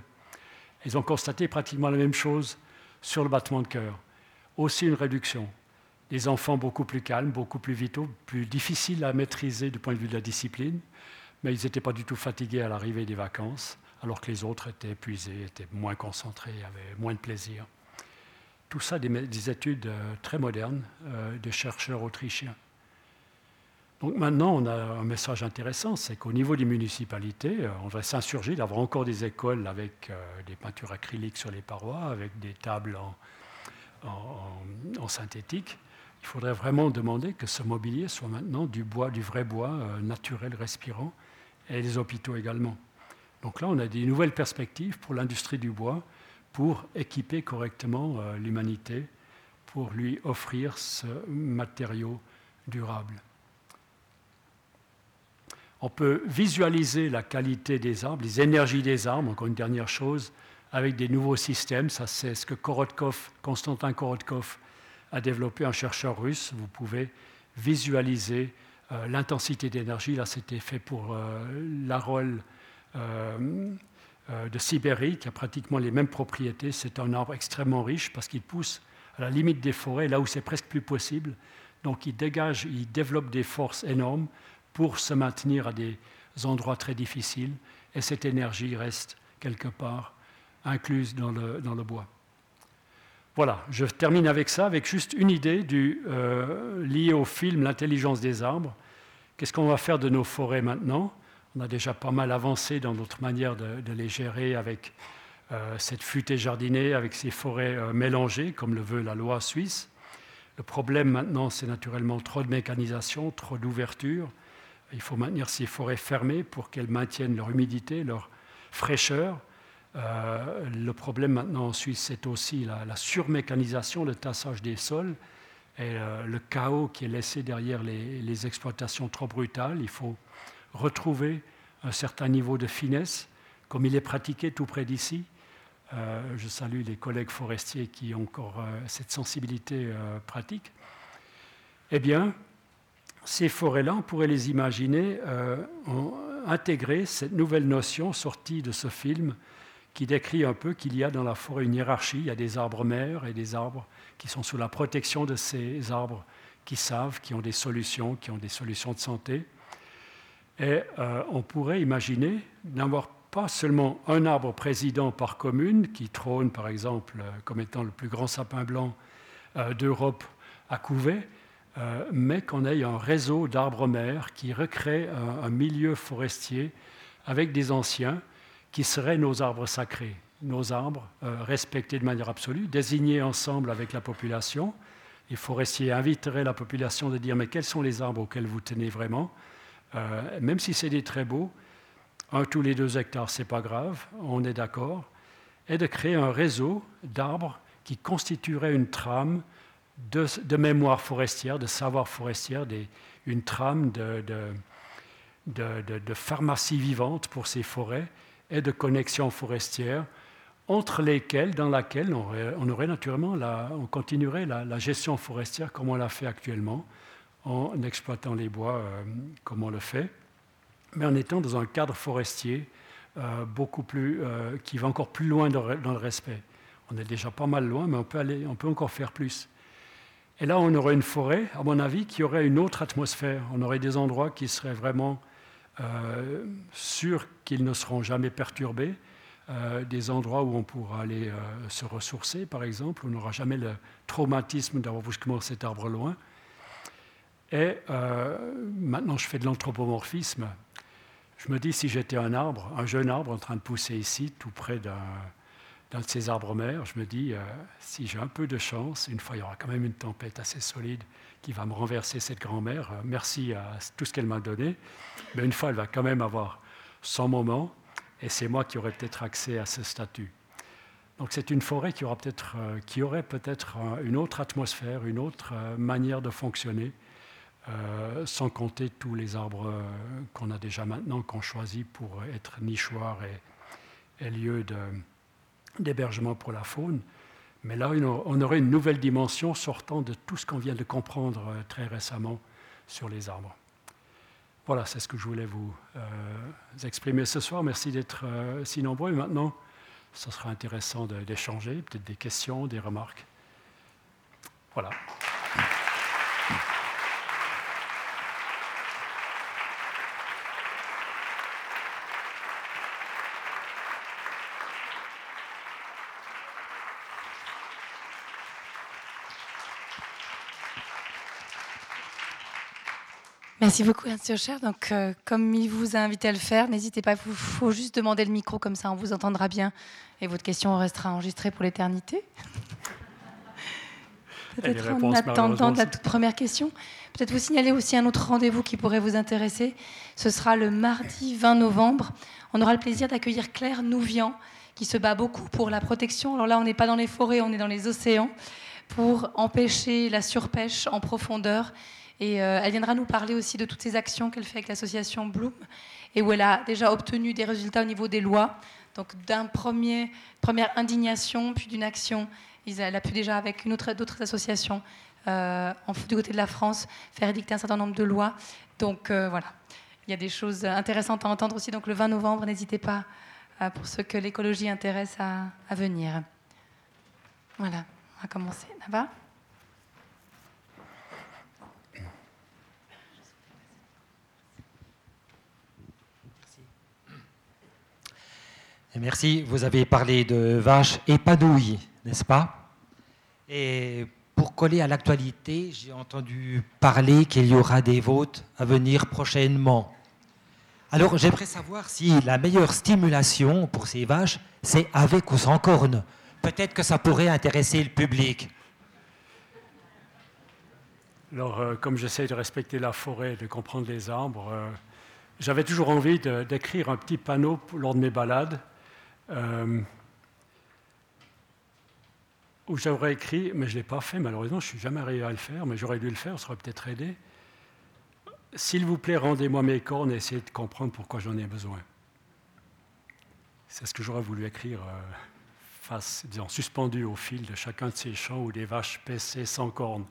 Ils ont constaté pratiquement la même chose sur le battement de cœur. Aussi une réduction. Des enfants beaucoup plus calmes, beaucoup plus vitaux, plus difficiles à maîtriser du point de vue de la discipline, mais ils n'étaient pas du tout fatigués à l'arrivée des vacances, alors que les autres étaient épuisés, étaient moins concentrés, avaient moins de plaisir. Tout ça, des, études euh, très modernes euh, de chercheurs autrichiens. Donc maintenant, on a un message intéressant, c'est qu'au niveau des municipalités, euh, on devrait s'insurger d'avoir encore des écoles avec des peintures acryliques sur les parois, avec des tables en, synthétique. Il faudrait vraiment demander que ce mobilier soit maintenant du bois, du vrai bois naturel, respirant, et les hôpitaux également. Donc là, on a des nouvelles perspectives pour l'industrie du bois pour équiper correctement euh, l'humanité, pour lui offrir ce matériau durable. On peut visualiser la qualité des arbres, les énergies des arbres, encore une dernière chose, avec des nouveaux systèmes. Ça, c'est ce que Korotkov, Konstantin Korotkov a développé, un chercheur russe. Vous pouvez visualiser euh, l'intensité d'énergie. Là, c'était fait pour euh, l'Arol euh, de Sibérie, qui a pratiquement les mêmes propriétés. C'est un arbre extrêmement riche parce qu'il pousse à la limite des forêts, là où c'est presque plus possible. Donc il dégage, il développe des forces énormes pour se maintenir à des endroits très difficiles. Et cette énergie reste quelque part incluse dans le, dans le bois. Voilà, je termine avec ça, avec juste une idée euh, liée au film L'intelligence des arbres. Qu'est-ce qu'on va faire de nos forêts maintenant? On a déjà pas mal avancé dans notre manière de, les gérer avec euh, cette futée jardinée, avec ces forêts euh, mélangées, comme le veut la loi suisse. Le problème maintenant, c'est naturellement trop de mécanisation, trop d'ouverture. Il faut maintenir ces forêts fermées pour qu'elles maintiennent leur humidité, leur fraîcheur. Euh, le problème maintenant en Suisse, c'est aussi la, surmécanisation, le tassage des sols et le chaos qui est laissé derrière les, les exploitations trop brutales. Il faut retrouver un certain niveau de finesse comme il est pratiqué tout près d'ici. je salue les collègues forestiers qui ont encore cette sensibilité pratique. Eh bien, ces forêts-là, on pourrait les imaginer intégrer cette nouvelle notion sortie de ce film qui décrit un peu qu'il y a dans la forêt une hiérarchie. Il y a des arbres mères et des arbres qui sont sous la protection de ces arbres qui savent, qui ont des solutions, qui ont des solutions de santé. Et euh, on pourrait imaginer n'avoir pas seulement un arbre président par commune qui trône, par exemple, euh, comme étant le plus grand sapin blanc euh, d'Europe à Couvet, mais qu'on ait un réseau d'arbres mères qui recrée un, milieu forestier avec des anciens qui seraient nos arbres sacrés, nos arbres respectés de manière absolue, désignés ensemble avec la population, les forestiers inviteraient la population de dire mais quels sont les arbres auxquels vous tenez vraiment? Euh, Même si c'est des très beaux, un tous les deux hectares, c'est pas grave, on est d'accord, et de créer un réseau d'arbres qui constituerait une trame de, mémoire forestière, de savoir forestière, une trame de, pharmacie vivante pour ces forêts et de connexion forestière entre lesquels, dans laquelle on aurait, naturellement, on continuerait la, gestion forestière comme on l'a fait actuellement, en exploitant les bois euh, comme on le fait, mais en étant dans un cadre forestier euh, beaucoup plus, euh, qui va encore plus loin dans, le respect. On est déjà pas mal loin, mais on peut, aller, on peut encore faire plus. Et là, on aurait une forêt, à mon avis, qui aurait une autre atmosphère. On aurait des endroits qui seraient vraiment sûrs qu'ils ne seront jamais perturbés, des endroits où on pourra aller se ressourcer, par exemple. On n'aura jamais le traumatisme d'avoir brusquement cet arbre loin. Et euh, maintenant, je fais de l'anthropomorphisme. Je me dis, si j'étais un arbre, un jeune arbre en train de pousser ici, tout près d'un, de ces arbres mères, je me dis, si j'ai un peu de chance, une fois il y aura quand même une tempête assez solide qui va me renverser cette grand-mère, merci à tout ce qu'elle m'a donné, mais une fois elle va quand même avoir son moment, et c'est moi qui aurais peut-être accès à ce statut. Donc c'est une forêt qui, aura peut-être, euh, qui aurait peut-être une autre atmosphère, une autre euh, manière de fonctionner, euh, sans compter tous les arbres qu'on a déjà maintenant, qu'on choisit pour être nichoirs et, et lieu d'hébergement pour la faune. Mais là, on aurait une nouvelle dimension sortant de tout ce qu'on vient de comprendre très récemment sur les arbres. Voilà, c'est ce que je voulais vous euh, exprimer ce soir. Merci d'être euh, si nombreux. Et maintenant, ce sera intéressant d'échanger, peut-être des questions, des remarques. Voilà. Merci beaucoup, Monsieur Cher. Donc, euh, comme il vous a invité à le faire, n'hésitez pas, il faut juste demander le micro, comme ça on vous entendra bien et votre question restera enregistrée pour l'éternité. Peut-être en attendant la toute première question, peut-être vous signaler aussi un autre rendez-vous qui pourrait vous intéresser. Ce sera le mardi 20 novembre. On aura le plaisir d'accueillir Claire Nouvian, qui se bat beaucoup pour la protection. Alors là, on n'est pas dans les forêts, on est dans les océans, pour empêcher la surpêche en profondeur et euh, elle viendra nous parler aussi de toutes ces actions qu'elle fait avec l'association Bloom et où elle a déjà obtenu des résultats au niveau des lois. Donc d'un premier première indignation, puis d'une action, elle a pu déjà avec une autre d'autres associations euh, du côté de la France faire édicter un certain nombre de lois. Donc euh, voilà, il y a des choses intéressantes à entendre aussi. Donc le 20 novembre, n'hésitez pas pour ceux que l'écologie intéresse à, venir. Voilà, on va commencer. Là-bas. Merci. Vous avez parlé de vaches épanouies, n'est-ce pas? Et pour coller à l'actualité, j'ai entendu parler qu'il y aura des votes à venir prochainement. Alors j'aimerais savoir si la meilleure stimulation pour ces vaches, c'est avec ou sans cornes. Peut-être que ça pourrait intéresser le public. Alors, euh, comme j'essaie de respecter la forêt, de comprendre les arbres, euh, j'avais toujours envie d'écrire un petit panneau lors de mes balades euh, où j'aurais écrit, mais je ne l'ai pas fait malheureusement, je ne suis jamais arrivé à le faire, mais j'aurais dû le faire, ça aurait peut-être aidé. S'il vous plaît, rendez-moi mes cornes et essayez de comprendre pourquoi j'en ai besoin. C'est ce que j'aurais voulu écrire face, disons, suspendu au fil de chacun de ces champs où des vaches paissaient sans cornes.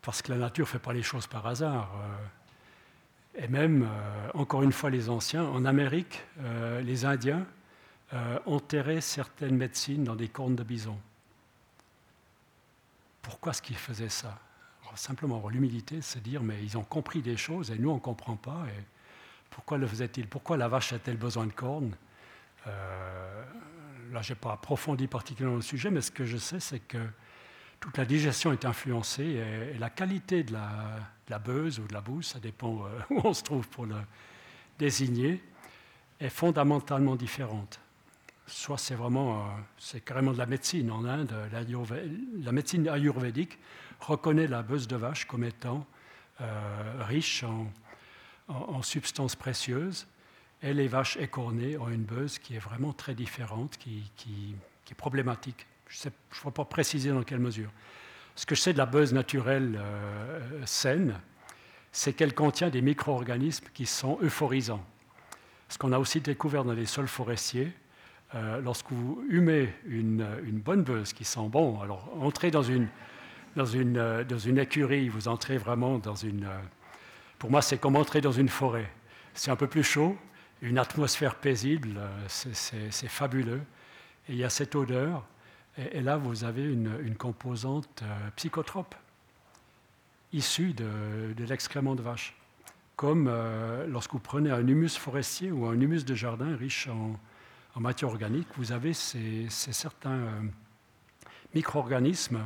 Parce que la nature ne fait pas les choses par hasard. Et même, encore une fois, les anciens, en Amérique, les Indiens enterraient certaines médecines dans des cornes de bison. Pourquoi est-ce qu'ils faisaient ça? Simplement l'humilité se dire, mais ils ont compris des choses et nous, on ne comprend pas. Pourquoi le faisaient-ils? Pourquoi la vache a-t-elle besoin de cornes? Euh, Là, je n'ai pas approfondi particulièrement le sujet, mais ce que je sais, c'est que toute la digestion est influencée et, la qualité de la, beuse ou de la bouse, ça dépend euh, où on se trouve pour le désigner, est fondamentalement différente soit c'est vraiment, euh, c'est carrément de la médecine en Inde. La médecine ayurvédique reconnaît la buse de vache comme étant euh, riche en, substances précieuses, et les vaches écornées ont une buse qui est vraiment très différente, qui, est problématique. Je ne vois pas préciser dans quelle mesure. Ce que je sais de la buse naturelle euh, saine, c'est qu'elle contient des micro-organismes qui sont euphorisants. Ce qu'on a aussi découvert dans les sols forestiers, euh, lorsque vous humez une, bonne buse qui sent bon, alors entrez euh, dans une écurie, vous entrez vraiment dans une... Euh, pour moi, c'est comme entrer dans une forêt. C'est un peu plus chaud, une atmosphère paisible, c'est fabuleux. Et il y a cette odeur, et, là, vous avez une, composante psychotrope issue de, de l'excrément de vache. Comme lorsque vous prenez un humus forestier ou un humus de jardin riche en, en matière organique, vous avez ces, certains euh, micro-organismes.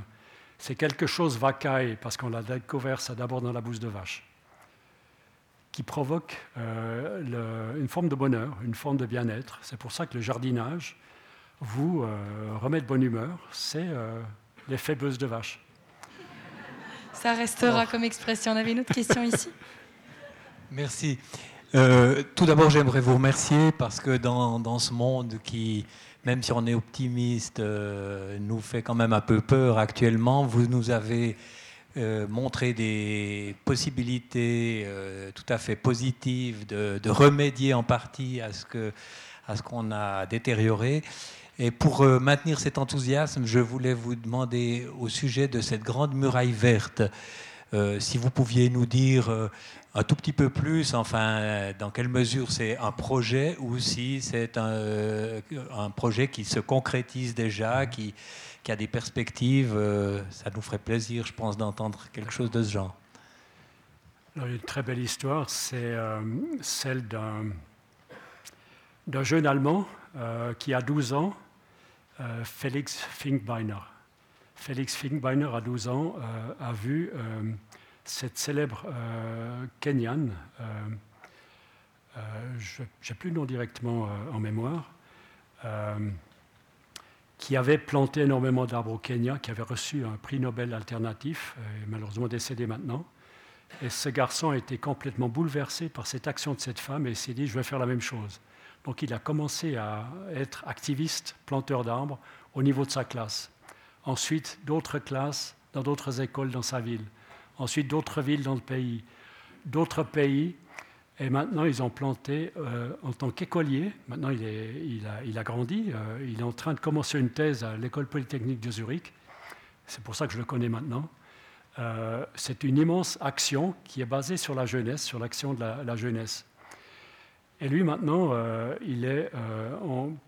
C'est quelque chose vacaille, parce qu'on l'a découvert ça d'abord dans la bouse de vache, qui provoque euh, une forme de bonheur, une forme de bien-être. C'est pour ça que le jardinage vous euh, remet de bonne humeur. C'est l'effet bouse de vache. Ça restera comme expression. On avait une autre question ici. Merci. Euh, tout d'abord, j'aimerais vous remercier parce que dans, dans, ce monde qui, même si on est optimiste, euh, nous fait quand même un peu peur actuellement, vous nous avez euh, montré des possibilités tout à fait positives de, de, remédier en partie à ce que à ce qu'on a détérioré. Et pour maintenir cet enthousiasme, je voulais vous demander au sujet de cette grande muraille verte, si vous pouviez nous dire un tout petit peu plus, enfin, dans quelle mesure c'est un projet ou si c'est un, euh, projet qui se concrétise déjà, qui, a des perspectives. Euh, ça nous ferait plaisir, je pense, d'entendre quelque chose de ce genre. une très belle histoire, c'est euh, celle d'un, jeune Allemand qui a 12 ans, Felix Finkbeiner. Felix Finkbeiner, à 12 ans, a vu cette célèbre euh, Kenyane, euh, euh, je n'ai plus le nom directement en mémoire, qui avait planté énormément d'arbres au Kenya, qui avait reçu un prix Nobel alternatif, malheureusement décédé maintenant. Et ce garçon a été complètement bouleversé par cette action de cette femme et s'est dit, je vais faire la même chose. Donc il a commencé à être activiste, planteur d'arbres, au niveau de sa classe. Ensuite, d'autres classes dans d'autres écoles dans sa ville ensuite d'autres villes dans le pays, d'autres pays. Et maintenant, ils ont planté euh, en tant qu'écolier. Maintenant, il, a, grandi. Euh, il est en train de commencer une thèse à l'école polytechnique de Zurich. C'est pour ça que je le connais maintenant. Euh, c'est une immense action qui est basée sur la jeunesse, sur l'action de la, jeunesse. Et lui, maintenant, il est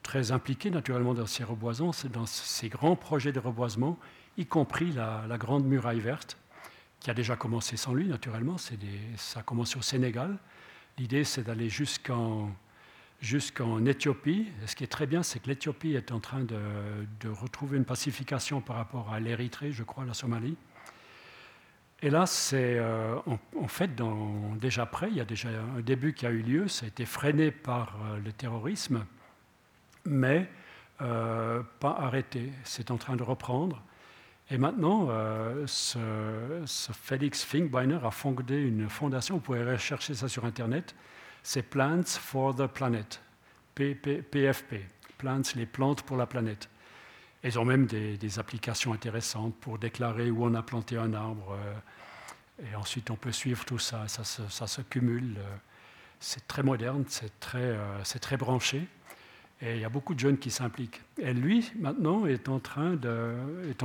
très impliqué naturellement dans ces reboisements, dans ces grands projets de reboisement, y compris la Grande Muraille Verte, qui a déjà commencé sans lui, naturellement. Ça a commencé au Sénégal. L'idée, c'est d'aller jusqu'en Éthiopie. ce qui est très bien, c'est que l'Éthiopie est en train de, retrouver une pacification par rapport à l'Érythrée, je crois, la Somalie. Et là, c'est euh, en, fait déjà près, il y a déjà un début qui a eu lieu, ça a été freiné par euh, le terrorisme, mais euh, pas arrêté. C'est en train de reprendre. Et maintenant, euh, ce, Felix Finkbeiner a fondé une fondation, vous pouvez rechercher ça sur Internet, c'est Plants for the Planet, PFP, Plants, les plantes pour la planète. Ils ont même des, applications intéressantes pour déclarer où on a planté un arbre. Euh, et ensuite, on peut suivre tout ça, ça se, cumule. Euh, c'est très moderne, c'est très, très branché. Et il y a beaucoup de jeunes qui s'impliquent. Et lui, maintenant, est en,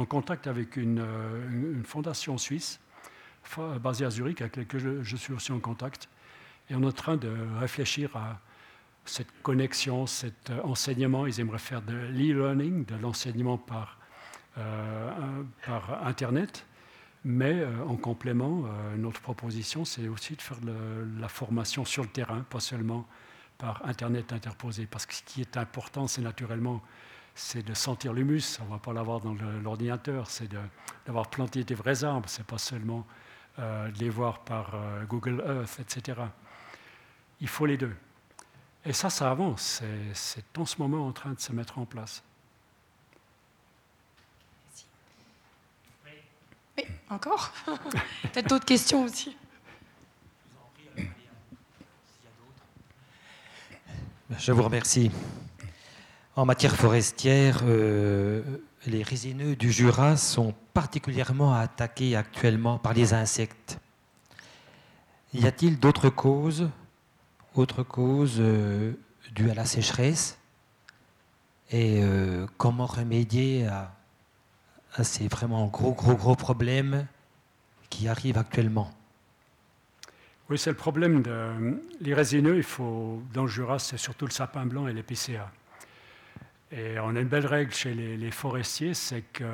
contact avec une, une fondation suisse basée à Zurich, avec laquelle je, suis aussi en contact. Et on est en train de réfléchir à cette connexion, cet enseignement. Ils aimeraient faire de l'e-learning, de l'enseignement par, euh, Internet. Mais euh, en complément, euh, notre proposition, c'est aussi de faire de la formation sur le terrain, pas seulement par Internet interposé. Parce que ce qui est important, c'est naturellement c'est de sentir l'humus. On ne va pas l'avoir dans l'ordinateur, c'est d'avoir planté des vrais arbres. Ce n'est pas seulement euh, de les voir par euh, Google Earth, etc. Il faut les deux. Et ça, ça avance. C'est en ce moment en train de se mettre en place. Oui, encore Peut-être d'autres questions aussi. Je vous remercie. En matière forestière, euh, les résineux du Jura sont particulièrement attaqués actuellement par les insectes. Y a-t-il d'autres causes, euh, dues à la sécheresse Et euh, comment remédier à, à ces vraiment gros, gros, gros problèmes qui arrivent actuellement? Oui, c'est le problème. De, les résineux, il faut, dans le Jura, c'est surtout le sapin blanc et l'épicéa. Et on a une belle règle chez les, forestiers, c'est que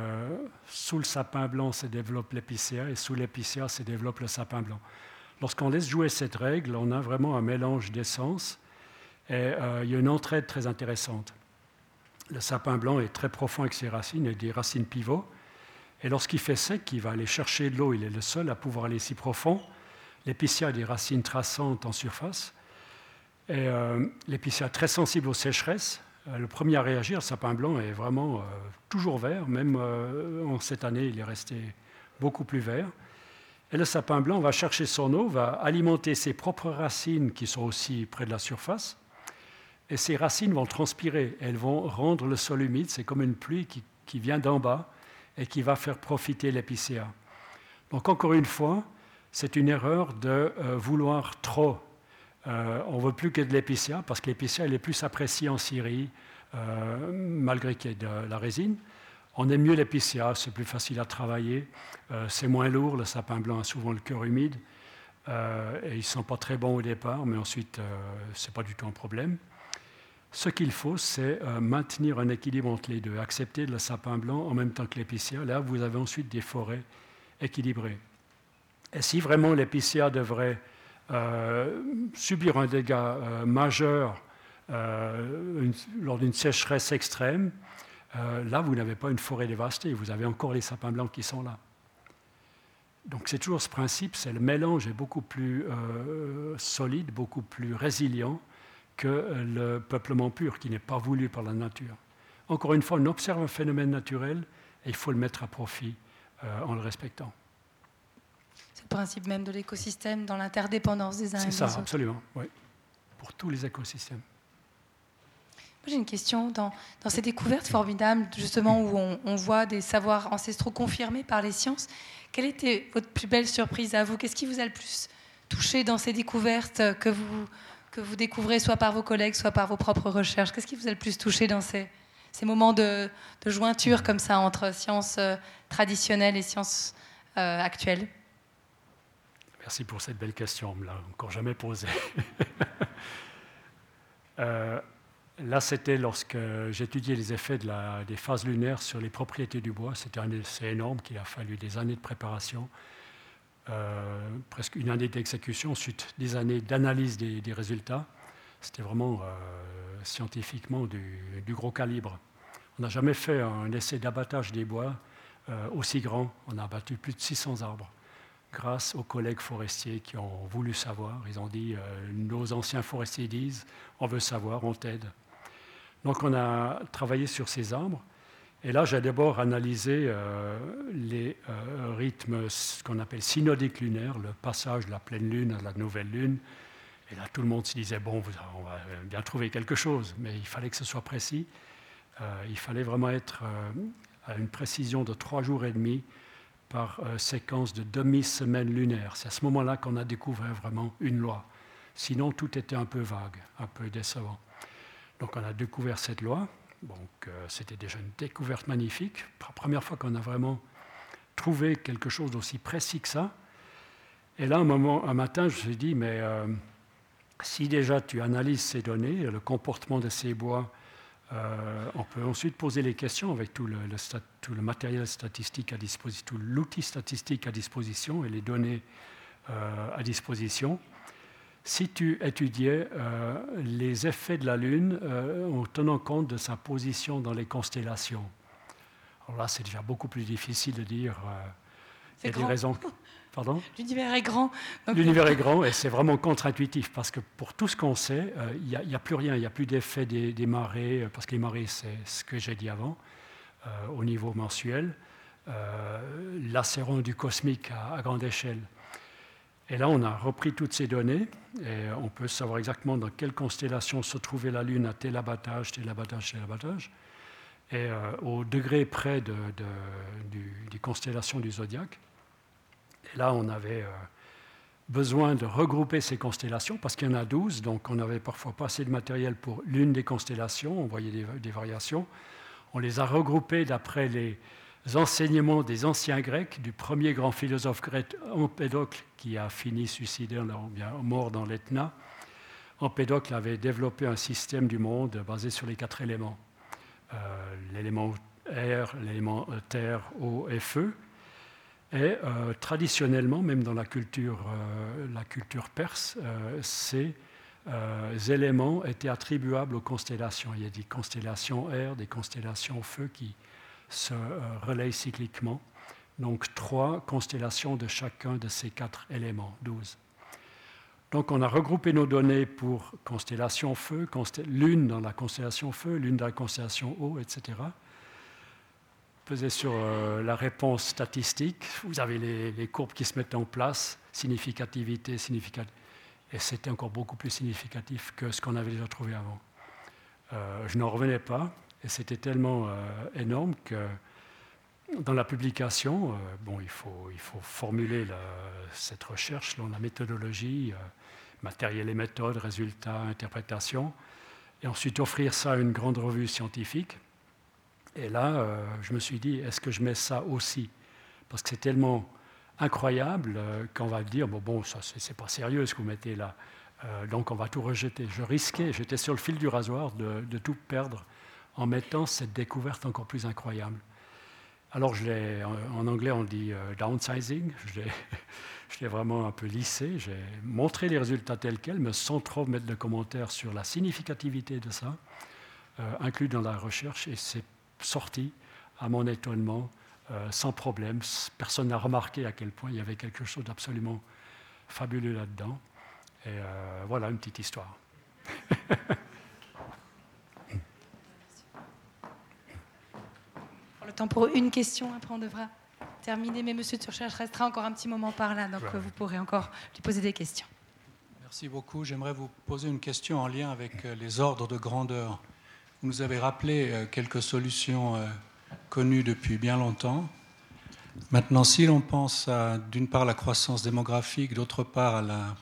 sous le sapin blanc se développe l'épicéa et sous l'épicéa se développe le sapin blanc. Lorsqu'on laisse jouer cette règle, on a vraiment un mélange d'essences et euh, il y a une entraide très intéressante. Le sapin blanc est très profond avec ses racines et des racines pivots. Et lorsqu'il fait sec, il va aller chercher de l'eau. Il est le seul à pouvoir aller si profond. L'épicéa a des racines traçantes en surface. Et euh, l'épicéa très sensible aux sécheresses. Euh, le premier à réagir, le sapin blanc est vraiment euh, toujours vert, même euh, en cette année, il est resté beaucoup plus vert. Et le sapin blanc va chercher son eau, va alimenter ses propres racines qui sont aussi près de la surface. Et ces racines vont transpirer, elles vont rendre le sol humide. C'est comme une pluie qui, qui vient d'en bas et qui va faire profiter l'épicéa. Donc encore une fois, c'est une erreur de vouloir trop euh, on ne veut plus que de l'épicéa, parce que l'épicéa est plus apprécié en Syrie, euh, malgré qu'il y ait de la résine. On aime mieux l'épicéa, c'est plus facile à travailler, euh, c'est moins lourd, le sapin blanc a souvent le cœur humide, et ils ne sont pas très bons au départ, mais ensuite, ce n'est pas du tout un problème. Ce qu'il faut, c'est maintenir un équilibre entre les deux, accepter le sapin blanc en même temps que l'épicéa. Là, vous avez ensuite des forêts équilibrées. Et si vraiment l'épicéa devrait euh, subir un dégât euh, majeur euh, lors d'une sécheresse extrême, là, vous n'avez pas une forêt dévastée, vous avez encore les sapins blancs qui sont là. Donc c'est toujours ce principe, c'est le mélange est beaucoup plus solide, beaucoup plus résilient que le peuplement pur qui n'est pas voulu par la nature. Encore une fois, on observe un phénomène naturel et il faut le mettre à profit en le respectant principe même de l'écosystème, dans l'interdépendance des uns et des autres. C'est ça, absolument, oui. Pour tous les écosystèmes. J'ai une question. Dans, dans, ces découvertes formidables, justement, où on, voit des savoirs ancestraux confirmés par les sciences, quelle était votre plus belle surprise à vous? Qu'est-ce qui vous a le plus touché dans ces découvertes que vous, que vous découvrez soit par vos collègues, soit par vos propres recherches? Qu'est-ce qui vous a le plus touché dans ces, ces moments de, de, jointure comme ça entre sciences euh, traditionnelles et sciences euh, actuelles? Merci pour cette belle question, on ne me l'a encore jamais posée. Euh, là, c'était lorsque j'étudiais les effets des phases lunaires sur les propriétés du bois. C'était assez énorme qu'il a fallu des années de préparation, euh, presque une année d'exécution, ensuite des années d'analyse des, résultats. C'était vraiment euh, scientifiquement du, du, gros calibre. On n'a jamais fait un essai d'abattage des bois aussi grand. On a abattu plus de 600 arbres grâce aux collègues forestiers qui ont voulu savoir. Ils ont dit, euh, nos anciens forestiers disent, on veut savoir, on t'aide. Donc on a travaillé sur ces arbres. Et là, j'ai d'abord analysé euh, les euh, rythmes, qu'on appelle synodiques lunaires, le passage de la pleine lune à la nouvelle lune. Et là, tout le monde se disait, bon, on va bien trouver quelque chose, mais il fallait que ce soit précis. il fallait vraiment être à une précision de trois jours et demi par euh, séquence de demi-semaine lunaire. C'est à ce moment-là qu'on a découvert vraiment une loi. Sinon, tout était un peu vague, un peu décevant. Donc on a découvert cette loi. Donc c'était déjà une découverte magnifique. La première fois qu'on a vraiment trouvé quelque chose d'aussi précis que ça. Et là, un, moment, un matin, je me suis dit, mais si déjà tu analyses ces données, le comportement de ces bois, euh, on peut ensuite poser les questions avec tout le, tout le matériel statistique à disposition, tout l'outil statistique à disposition et les données euh, à disposition. Si tu étudiais euh, les effets de la Lune en tenant compte de sa position dans les constellations, alors là c'est déjà beaucoup plus difficile de dire. il y a des raisons. Pardon L'univers est grand. L'univers est grand et c'est vraiment contre-intuitif parce que pour tout ce qu'on sait, euh, il n'y a, plus rien, il n'y a plus d'effet des, marées, euh, parce que les marées, c'est ce que j'ai dit avant, euh, au niveau mensuel, euh, du cosmique à, grande échelle. Et là, on a repris toutes ces données et on peut savoir exactement dans quelle constellation se trouvait la Lune à tel abattage, tel abattage, tel abattage. Et au degré près de, des constellations du zodiaque. Et là, on avait euh, besoin de regrouper ces constellations parce qu'il y en a 12, donc on n'avait parfois pas assez de matériel pour l'une des constellations, on voyait des, variations. On les a regroupées d'après les enseignements des anciens Grecs, du premier grand philosophe grec Empédocle, qui a fini suicidé, bien mort dans l'Etna. Empédocle avait développé un système du monde basé sur les quatre éléments. Euh, l'élément air, l'élément terre, eau et feu, et euh, traditionnellement, même dans la culture, euh, perse, euh, ces éléments étaient attribuables aux constellations. Il y a des constellations air, des constellations feu qui se relayent cycliquement. Donc trois constellations de chacun de ces quatre éléments, 12. Donc on a regroupé nos données pour constellation feu, lune dans la constellation feu, lune dans la constellation eau, etc pesez sur euh, la réponse statistique. Vous avez les, courbes qui se mettent en place, significativité, significativité. Et c'était encore beaucoup plus significatif que ce qu'on avait déjà trouvé avant. Euh, je n'en revenais pas, et c'était tellement euh, énorme que dans la publication, bon, il, faut, il faut formuler cette recherche, la méthodologie, matériel et méthode, résultats, interprétation, et ensuite offrir ça à une grande revue scientifique et là, euh, je me suis dit, est-ce que je mets ça aussi? Parce que c'est tellement incroyable euh, qu'on va dire, bon, bon ça c'est pas sérieux ce que vous mettez là. Euh, donc on va tout rejeter. Je risquais, j'étais sur le fil du rasoir de, tout perdre en mettant cette découverte encore plus incroyable. Alors l'ai, en, anglais on dit downsizing, je l'ai, vraiment un peu lissé, j'ai montré les résultats tels quels, mais sans trop mettre de commentaires sur la significativité de ça, inclus dans la recherche, et c'est sorti, à mon étonnement, euh, sans problème. Personne n'a remarqué à quel point il y avait quelque chose d'absolument fabuleux là-dedans. Et euh, voilà une petite histoire. le temps pour une question, après on devra terminer. Mais Monsieur Turchage restera encore un petit moment par là, donc vous pourrez encore lui poser des questions. Merci beaucoup. J'aimerais vous poser une question en lien avec euh, les ordres de grandeur. Vous nous avez rappelé euh, quelques solutions euh, connues depuis bien longtemps. Maintenant, si l'on pense à, d'une part, la croissance démographique, d'autre part, à la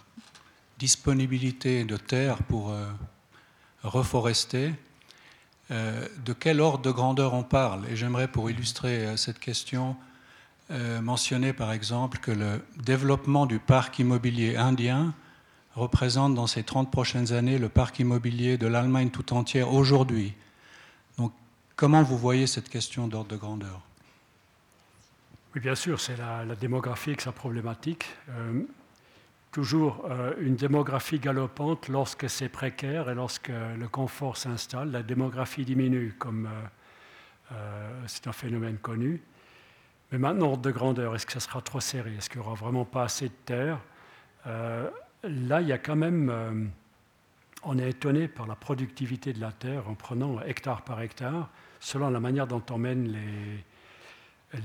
disponibilité de terres pour euh, reforester, de quel ordre de grandeur on parle? Et j'aimerais, pour illustrer cette question, mentionner par exemple que le développement du parc immobilier indien représente dans ces 30 prochaines années le parc immobilier de l'Allemagne tout entière aujourd'hui. Donc, comment vous voyez cette question d'ordre de grandeur? Oui, bien sûr, c'est la, démographie et sa problématique. Euh, toujours euh, une démographie galopante lorsque c'est précaire et lorsque le confort s'installe, la démographie diminue, comme euh, c'est un phénomène connu. Mais maintenant, ordre de grandeur, est-ce que ça sera trop serré? Est-ce qu'il n'y aura vraiment pas assez de terre? Là, il y a quand même. Euh, on est étonné par la productivité de la terre en prenant hectare par hectare, selon la manière dont on mène les,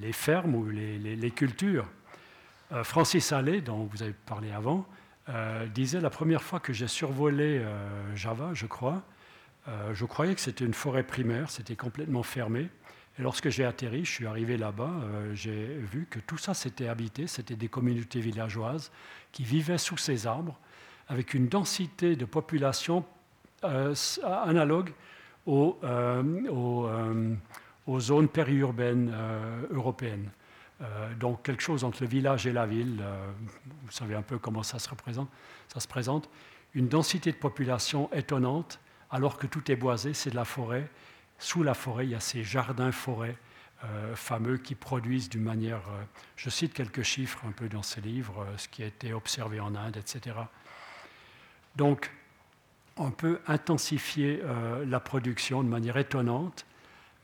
les, fermes ou les, cultures. Euh, Francis Allais, dont vous avez parlé avant, euh, disait la première fois que j'ai survolé Java, je crois, je croyais que c'était une forêt primaire, c'était complètement fermé. Lorsque j'ai atterri, je suis arrivé là-bas, euh, j'ai vu que tout ça s'était habité, c'était des communautés villageoises qui vivaient sous ces arbres, avec une densité de population analogue aux, aux, zones périurbaines européennes. donc quelque chose entre le village et la ville. vous savez un peu comment ça se représente. Ça se présente. Une densité de population étonnante, alors que tout est boisé, c'est de la forêt. Sous la forêt, il y a ces jardins-forêts euh, fameux qui produisent d'une manière, euh, je cite quelques chiffres un peu dans ce livre, euh, ce qui a été observé en Inde, etc. Donc, on peut intensifier la production de manière étonnante,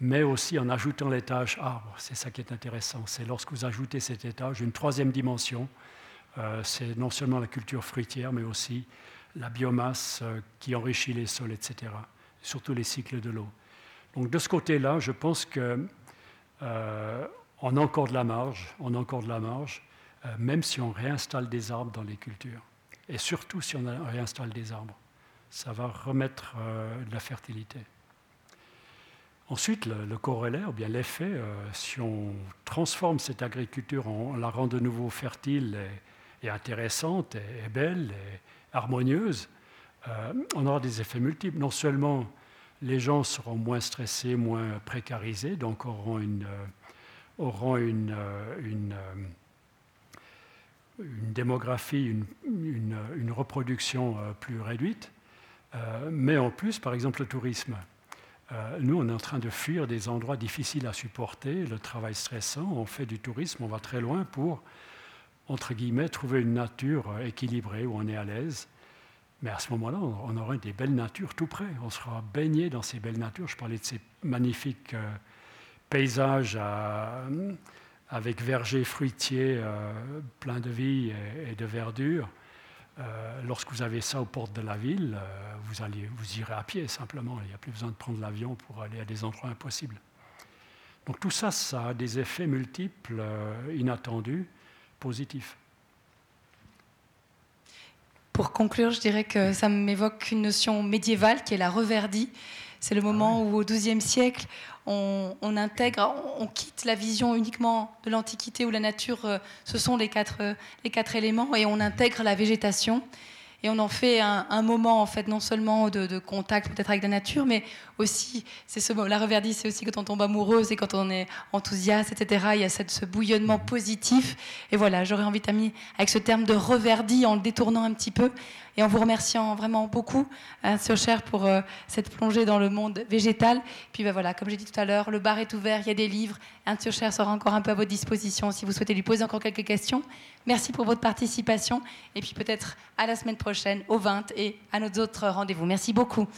mais aussi en ajoutant l'étage arbre. C'est ça qui est intéressant. C'est lorsque vous ajoutez cet étage, une troisième dimension, c'est non seulement la culture fruitière, mais aussi la biomasse qui enrichit les sols, etc. Surtout les cycles de l'eau. Donc de ce côté-là, je pense que euh, a encore de la marge, on encore la marge, euh, même si on réinstalle des arbres dans les cultures. Et surtout si on réinstalle des arbres. Ça va remettre euh, de la fertilité. Ensuite, le, corollaire, bien l'effet, si on transforme cette agriculture, on, la rend de nouveau fertile et, intéressante et, belle et harmonieuse, on aura des effets multiples. Non seulement les gens seront moins stressés, moins précarisés, donc auront une, euh, euh, euh, démographie, une, une, reproduction plus réduite. mais en plus, par exemple, le tourisme. nous, on est en train de fuir des endroits difficiles à supporter, le travail stressant, on fait du tourisme, on va très loin pour, entre guillemets, trouver une nature équilibrée où on est à l'aise. Mais à ce moment-là, on aura des belles natures tout près. On sera baigné dans ces belles natures. Je parlais de ces magnifiques euh, paysages avec vergers fruitiers euh, pleins de vie et, de verdure. Euh, lorsque vous avez ça aux portes de la ville, vous, allez, vous irez à pied simplement. Il n'y a plus besoin de prendre l'avion pour aller à des endroits impossibles. Donc tout ça, ça a des effets multiples, inattendus, positifs. Pour conclure, je dirais que ça m'évoque une notion médiévale qui est la reverdie. C'est le moment ah où, au XIIe siècle, on, intègre, on, quitte la vision uniquement de l'Antiquité où la nature, euh, ce sont les quatre, euh, les quatre éléments, et on intègre la végétation et on en fait un, moment en fait non seulement de, contact peut-être avec la nature, mais aussi c'est ce la reverdie, c'est aussi quand on tombe amoureuse et quand on est enthousiaste, etc. Il y a ce bouillonnement positif. Et voilà, j'aurais envie de terminer avec ce terme de reverdie en le détournant un petit peu et en vous remerciant vraiment beaucoup, hein, Cher, pour euh, cette plongée dans le monde végétal. Puis ben voilà, comme j'ai dit tout à l'heure, le bar est ouvert, il y a des livres. Hein, Cher sera encore un peu à votre disposition si vous souhaitez lui poser encore quelques questions. Merci pour votre participation et puis peut-être à la semaine prochaine au 20 et à nos autres rendez-vous. Merci beaucoup.